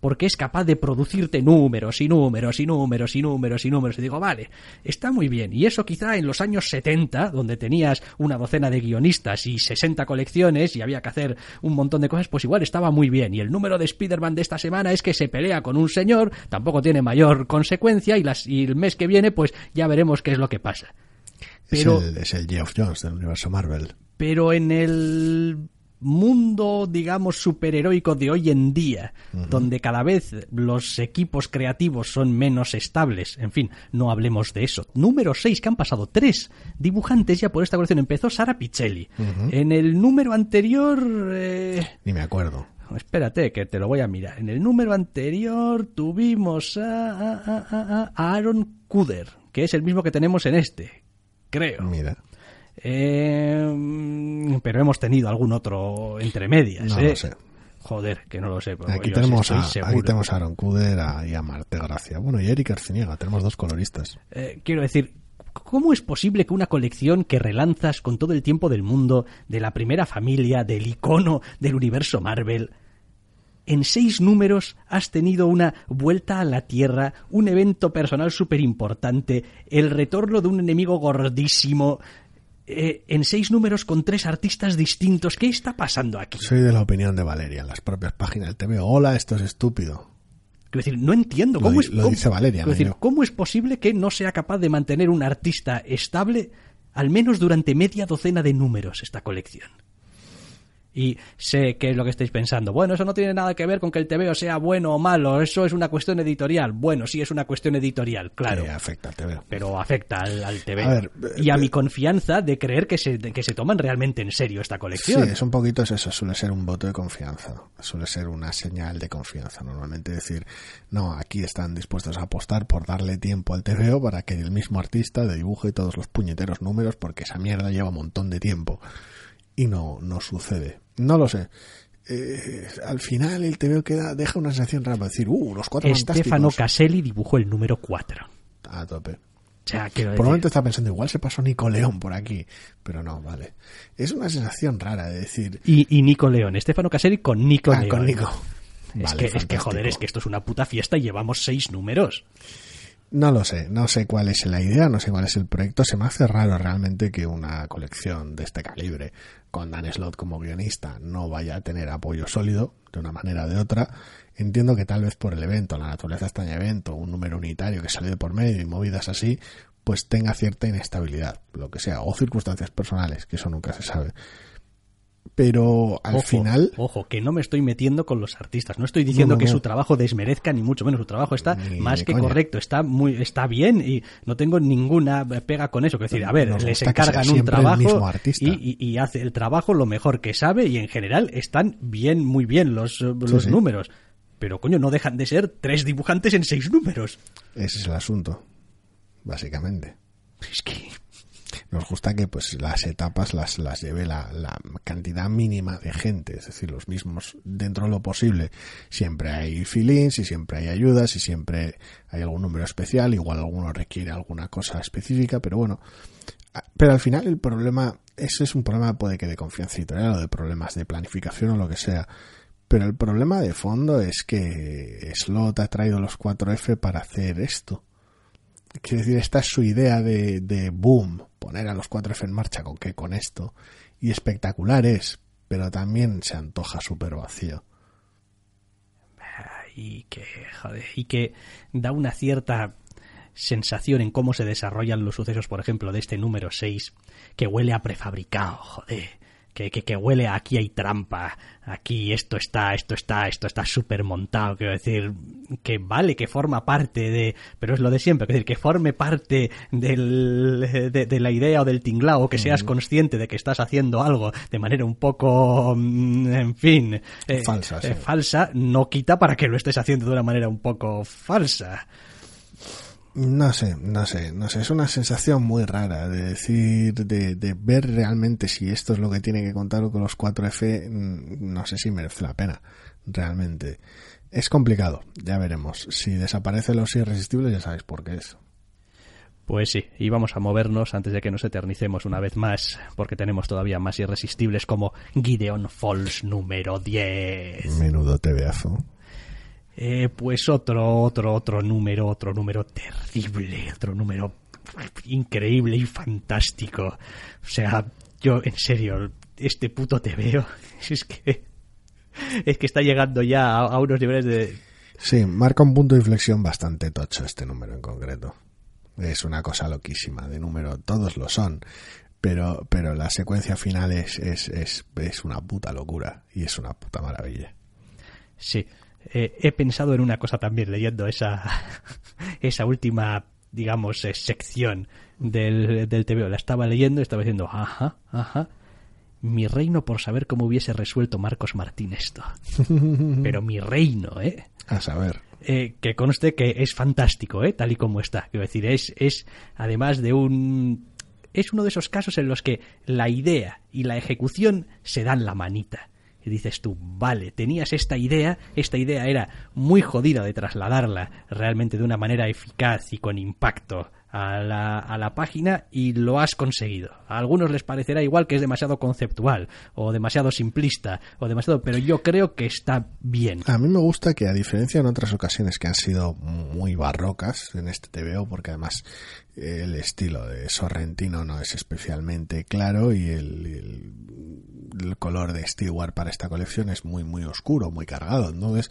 Porque es capaz de producirte números y números y números y números y números. Y digo, vale, está muy bien. Y eso quizá en los años 70, donde tenías una docena de guionistas y 60 colecciones y había que hacer un montón de cosas, pues igual estaba muy bien. Y el número de Spider-Man de esta semana es que se pelea con un señor, tampoco tiene mayor consecuencia y, las, y el mes que viene pues ya veremos qué es lo que pasa. Pero, es, el, es el Geoff Jones del universo Marvel. pero en el mundo, digamos, superheroico de hoy en día, donde cada vez los equipos creativos son menos estables, en fin, no hablemos de eso. Número 6, que han pasado tres dibujantes ya por esta colección. Empezó Sara Pichelli. En el número anterior... eh, Ni me acuerdo. Espérate, que te lo voy a mirar. En el número anterior tuvimos a, a- a- a- a Aaron Kuder, que es el mismo que tenemos en este, creo. Mira. Eh, pero hemos tenido algún otro entre medias. No ¿eh? lo sé. Joder, que no lo sé. pero Aquí tenemos, a, aquí tenemos a Aaron Kuder y a Marte Gracia. Bueno, y Eric Arciniega. Tenemos dos coloristas. Eh, quiero decir, ¿cómo es posible que una colección que relanzas con todo el tiempo del mundo, de la primera familia, del icono del universo Marvel, en seis números has tenido una vuelta a la Tierra, un evento personal súper importante, el retorno de un enemigo gordísimo, eh, en seis números con tres artistas distintos? ¿Qué está pasando aquí? Soy de la opinión de Valeria. En las propias páginas del TV. Hola, esto es estúpido. Quiero decir, no entiendo Lo cómo di- es. lo cómo- dice Valeria, quiero no decir, yo. ¿cómo es posible que no sea capaz de mantener un artista estable al menos durante media docena de números esta colección? Y sé qué es lo que estáis pensando. Bueno, eso no tiene nada que ver con que el TVO sea bueno o malo, eso es una cuestión editorial. Bueno, sí es una cuestión editorial, claro. Que afecta al TVO. Pero afecta al, al TVO. A ver, y a eh, mi confianza de creer que se, de que se toman realmente en serio esta colección. Sí, es un poquito es eso, suele ser un voto de confianza, suele ser una señal de confianza. Normalmente decir, no, aquí están dispuestos a apostar por darle tiempo al TVO para que el mismo artista dibuje todos los puñeteros números porque esa mierda lleva un montón de tiempo. Y no, no sucede. No lo sé. Eh, al final el TVO queda, deja una sensación rara para decir, uh, los cuatro Stefano fantásticos. Caselli dibujó el número 4. A tope. O sea, quiero Por decir- un momento estaba pensando, igual se pasó Nico León por aquí, pero no, vale. Es una sensación rara de decir, y, y Nico León, Stefano Caselli con Nico ah, León. con Nico. Es, Vale, que, es que, joder, es que esto es una puta fiesta y llevamos seis números. No lo sé, no sé cuál es la idea, no sé cuál es el proyecto. Se me hace raro realmente que una colección de este calibre, con Dan Slott como guionista, no vaya a tener apoyo sólido de una manera o de otra. Entiendo que tal vez por el evento, la naturaleza extraña evento, un número unitario que sale de por medio y movidas así, pues tenga cierta inestabilidad, lo que sea, o circunstancias personales, que eso nunca se sabe. Pero al Ojo, final, Ojo, que no me estoy metiendo con los artistas. No estoy diciendo No, no, que no. su trabajo desmerezca, ni mucho menos. Su trabajo está Ni más que coña. correcto. Está muy está bien y no tengo ninguna pega con eso. Es decir, a ver, Nos les que encargan un trabajo y, y- y hace el trabajo lo mejor que sabe y en general están bien, muy bien los, los sí. números. Pero coño, no dejan de ser tres dibujantes en seis números. ese es el asunto, básicamente. Es que... nos gusta que pues las etapas las, las lleve la, la cantidad mínima de gente, es decir, los mismos dentro de lo posible. Siempre hay fill-ins y siempre hay ayudas y siempre hay algún número especial, igual alguno requiere alguna cosa específica, pero bueno. Ah, Pero al final el problema, ese es un problema puede que de confianza editorial o de problemas de planificación o lo que sea. Pero el problema de fondo es que Slot ha traído los 4F para hacer esto. Quiero decir, esta es su idea de, de boom, poner a los 4F en marcha con qué, con esto. Y espectacular es, pero también se antoja súper vacío. y que, joder, y que da una cierta sensación en cómo se desarrollan los sucesos, por ejemplo, de este número 6, que huele a prefabricado, joder. Que, que, que huele a aquí hay trampa, aquí esto está, esto está, esto está súper montado, quiero decir, que vale, que forma parte de, pero es lo de siempre, quiero decir, que forme parte del, de, de la idea o del tinglao, que seas consciente de que estás haciendo algo de manera un poco, mm, en fin, eh, Falsa, sí. eh, falsa, no quita para que lo estés haciendo de una manera un poco falsa. No sé, no sé, no sé, es una sensación muy rara de decir, de, de ver realmente si esto es lo que tiene que contar con los 4F, mm, no sé si merece la pena, realmente. Es complicado, ya veremos. Si desaparecen los irresistibles ya sabéis por qué es. Pues sí, y vamos a movernos antes de que nos eternicemos una vez más, porque tenemos todavía más irresistibles como Gideon Falls número 10. Menudo tebeazo. Eh, pues otro, otro, otro número, otro número terrible, otro número increíble y fantástico. O sea, yo, en serio, este puto te veo, [laughs] es que, es que está llegando ya a, a unos niveles de... Sí, marca un punto de inflexión bastante tocho este número en concreto. Es una cosa loquísima de número, todos lo son, pero, pero la secuencia final es, es, es, es una puta locura y es una puta maravilla. Sí, eh, he pensado en una cosa también leyendo esa, [laughs] esa última, digamos, eh, sección del, del TVO. La estaba leyendo y estaba diciendo, ajá, ajá. Mi reino por saber cómo hubiese resuelto Marcos Martín esto. [laughs] Pero mi reino, ¿eh? A saber. Eh, que conste que es fantástico, ¿eh? tal y como está. Quiero decir, es, es además de un... Es uno de esos casos en los que la idea y la ejecución se dan la manita. Y dices tú, vale, tenías esta idea, esta idea era muy jodida de trasladarla realmente de una manera eficaz y con impacto a la, página y lo has conseguido. A algunos les parecerá igual que es demasiado conceptual o demasiado simplista o demasiado, pero yo creo que está bien. A mí me gusta que a diferencia en otras ocasiones que han sido muy barrocas en este TVO, porque además eh, el estilo de Sorrentino no es especialmente claro y el, el, el color de Stewart para esta colección es muy muy oscuro, muy cargado. Entonces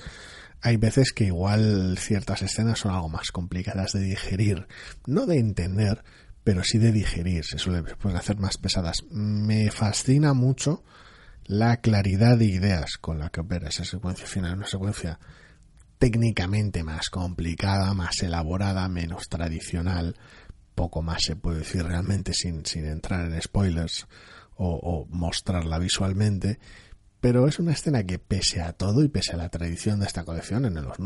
hay veces que igual ciertas escenas son algo más complicadas de digerir, no de entender, pero sí de digerir, se suele, se pueden hacer más pesadas. Me fascina mucho la claridad de ideas con la que opera esa secuencia final, una secuencia técnicamente más complicada, más elaborada, menos tradicional, poco más se puede decir realmente sin, sin entrar en spoilers o, mostrarla visualmente, pero es una escena que pese a todo y pese a la tradición de esta colección en los,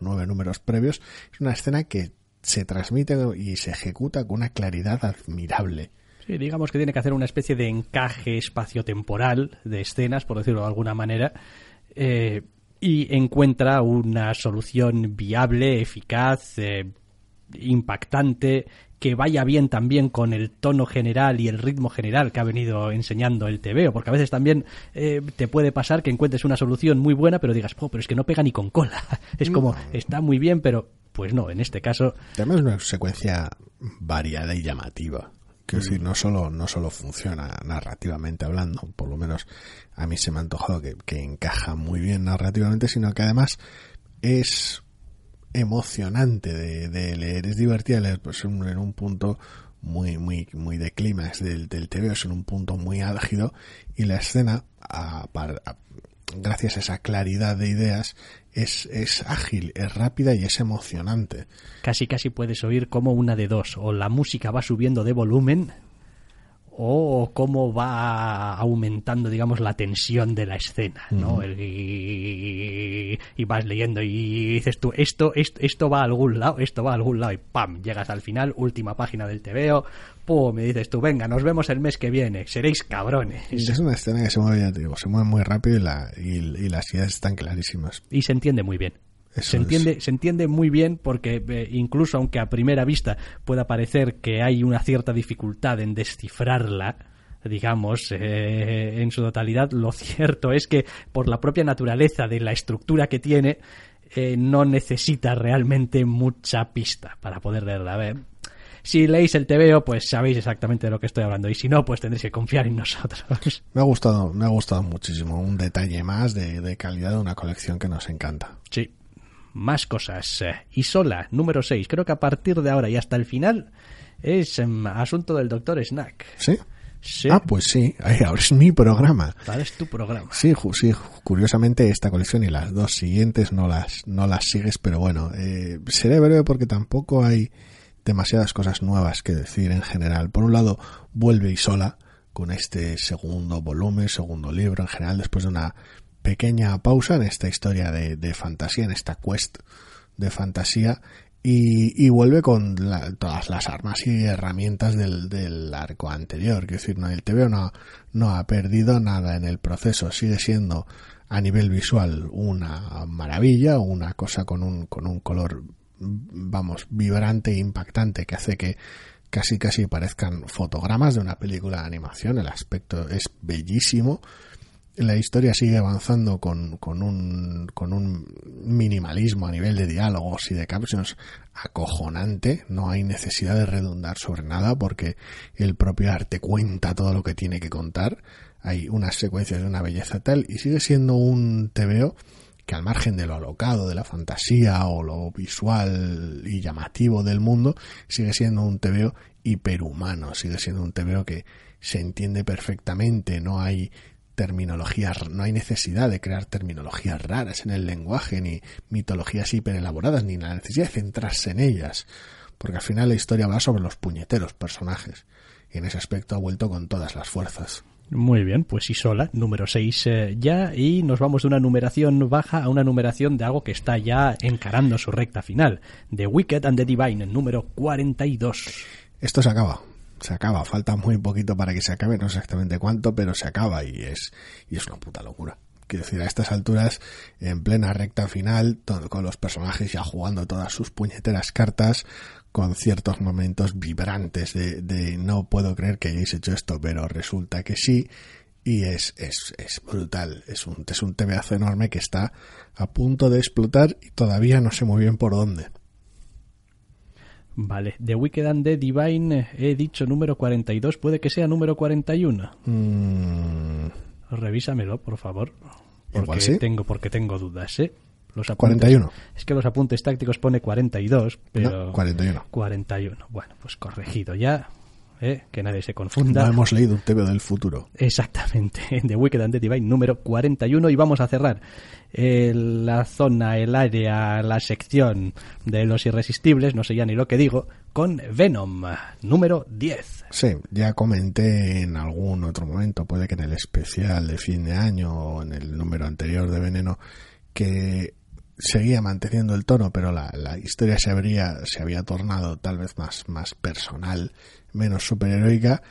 nueve números previos, es una escena que se transmite y se ejecuta con una claridad admirable. Sí, digamos que tiene que hacer una especie de encaje espaciotemporal de escenas, por decirlo de alguna manera, eh, y encuentra una solución viable, eficaz, eh, impactante, que vaya bien también con el tono general y el ritmo general que ha venido enseñando el TVO, porque a veces también eh, te puede pasar que encuentres una solución muy buena, pero digas, oh, pero es que no pega ni con cola. [laughs] Es como, está muy bien, pero pues no, en este caso. Además es una secuencia variada y llamativa. Quiero decir, no solo, no solo funciona narrativamente hablando, por lo menos a mí se me ha antojado que, que encaja muy bien narrativamente, sino que además es emocionante de, leer, es divertida leer, pues en, un punto muy, muy, muy de clímax del, del TV, es en un punto muy álgido y la escena, gracias a esa claridad de ideas, es, es ágil, es rápida y es emocionante. Casi, casi puedes oír como una de dos, o la música va subiendo de volumen, o cómo va aumentando, digamos, la tensión de la escena, ¿no? y, vas leyendo y dices tú, esto, esto, esto va a algún lado, esto va a algún lado, y ¡pam! Llegas al final, última página del TVO, ¡pum! Me dices tú, venga, nos vemos el mes que viene, seréis cabrones. Es una escena que se mueve, digo, se mueve muy rápido y, la, y las ideas están clarísimas. Y se entiende muy bien se entiende, se entiende muy bien porque eh, incluso aunque a primera vista pueda parecer que hay una cierta dificultad en descifrarla, digamos, eh, en su totalidad, lo [laughs] cierto es que por la propia naturaleza de la estructura que tiene, eh, no necesita realmente mucha pista para poder leerla. ver si leéis el TVO, pues sabéis exactamente de lo que estoy hablando. Y si no, pues tendréis que confiar en nosotros. [laughs] Me ha gustado, me ha gustado muchísimo. Un detalle más de, de calidad de una colección que nos encanta. Sí, más cosas. Y sola, número 6. Creo que a partir de ahora y hasta el final es em, asunto del doctor Snack. ¿Sí? Sí. Ah, pues sí, ahora es mi programa. Ahora es tu programa. Sí, sí, curiosamente esta colección y las dos siguientes no las, no las sigues, pero bueno, eh, seré breve porque tampoco hay demasiadas cosas nuevas que decir en general. Por un lado, vuelve y sola con este segundo volumen, segundo libro en general, después de una pequeña pausa en esta historia de, fantasía, en esta quest de fantasía, y, vuelve con todas las armas y herramientas del, arco anterior. Quiero decir, no, el TVO no, no ha perdido nada en el proceso, sigue siendo a nivel visual una maravilla, una cosa con un, con un color, vamos, vibrante e impactante que hace que casi casi parezcan fotogramas de una película de animación. El aspecto es bellísimo la historia sigue avanzando con, con, un, con un minimalismo a nivel de diálogos y de captions acojonante. No hay necesidad de redundar sobre nada porque el propio arte cuenta todo lo que tiene que contar. Hay unas secuencias de una belleza tal y sigue siendo un TVO que al margen de lo alocado, de la fantasía o lo visual y llamativo del mundo, sigue siendo un TVO hiperhumano, sigue siendo un TVO que se entiende perfectamente, no hay terminologías, no hay necesidad de crear terminologías raras en el lenguaje, ni mitologías hiperelaboradas, ni la necesidad de centrarse en ellas, porque al final la historia va sobre los puñeteros personajes, y en ese aspecto ha vuelto con todas las fuerzas. Muy bien, pues y sola, número 6 eh, ya, y nos vamos de una numeración baja a una numeración de algo que está ya encarando su recta final, The Wicked and the Divine, número 42. Esto se acaba, se acaba, falta muy poquito para que se acabe, no sé exactamente cuánto, pero se acaba y es, y es una puta locura. Quiero decir, a estas alturas, en plena recta final, con los personajes ya jugando todas sus puñeteras cartas, con ciertos momentos vibrantes de, de no puedo creer que hayáis hecho esto, pero resulta que sí, y es, es, es brutal, es un, es un tebeazo enorme que está a punto de explotar y todavía no sé muy bien por dónde. Vale, The Wicked and the Divine he dicho número 42, puede que sea número 41. Mm. Revísamelo, por favor. Porque tengo porque tengo dudas, ¿eh? Los 41. Es que los apuntes tácticos pone 42, pero no, 41. 41. Bueno, pues corregido ya. ¿Eh? que nadie se confunda. No hemos leído un TVO del futuro. Exactamente, [laughs] The Wicked and the Divine número 41 y vamos a cerrar eh, la zona, el área, la sección de los irresistibles, no sé ya ni lo que digo, con Venom número 10. Sí, ya comenté en algún otro momento, puede que en el especial de fin de año o en el número anterior de Veneno, que seguía manteniendo el tono, pero la, la historia se habría, se había tornado tal vez más, más personal, menos superheroica,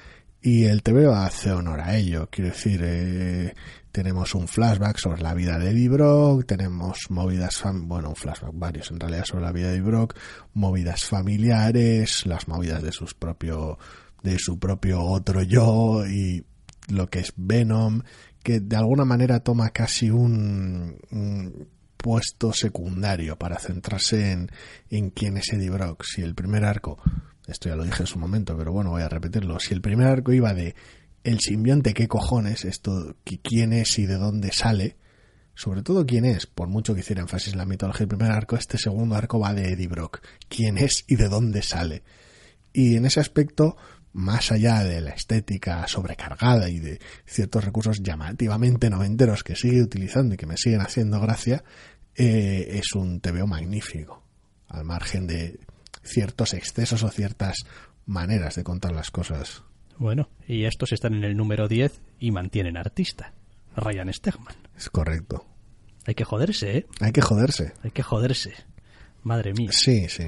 y el TVO hace honor a ello. Quiero decir, eh, tenemos un flashback sobre la vida de Eddie Brock, tenemos movidas, bueno, un flashback varios en realidad sobre la vida de Eddie Brock, movidas familiares, las movidas de sus propio, de su propio otro yo y lo que es Venom, que de alguna manera toma casi un, un puesto secundario para centrarse en, en quién es Eddie Brock. Si el primer arco, esto ya lo dije en su momento, pero bueno, voy a repetirlo, si el primer arco iba de el simbionte, qué cojones, esto, quién es y de dónde sale, sobre todo quién es, por mucho que hiciera énfasis en la mitología del primer arco, este segundo arco va de Eddie Brock, quién es y de dónde sale. Y en ese aspecto, más allá de la estética sobrecargada y de ciertos recursos llamativamente noventeros que sigue utilizando y que me siguen haciendo gracia, eh, es un TVO magnífico, al margen de ciertos excesos o ciertas maneras de contar las cosas. Bueno, y estos están en el número 10 y mantienen artista, Ryan Stegman. Es correcto. Hay que joderse, ¿eh? Hay que joderse. Hay que joderse. Madre mía. Sí, sí.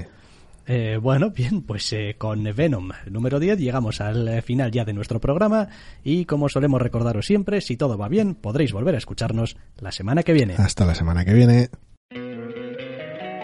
Eh, bueno, bien, pues eh, con Venom número 10 llegamos al eh, final ya de nuestro programa y como solemos recordaros siempre, si todo va bien, podréis volver a escucharnos la semana que viene. Hasta la semana que viene.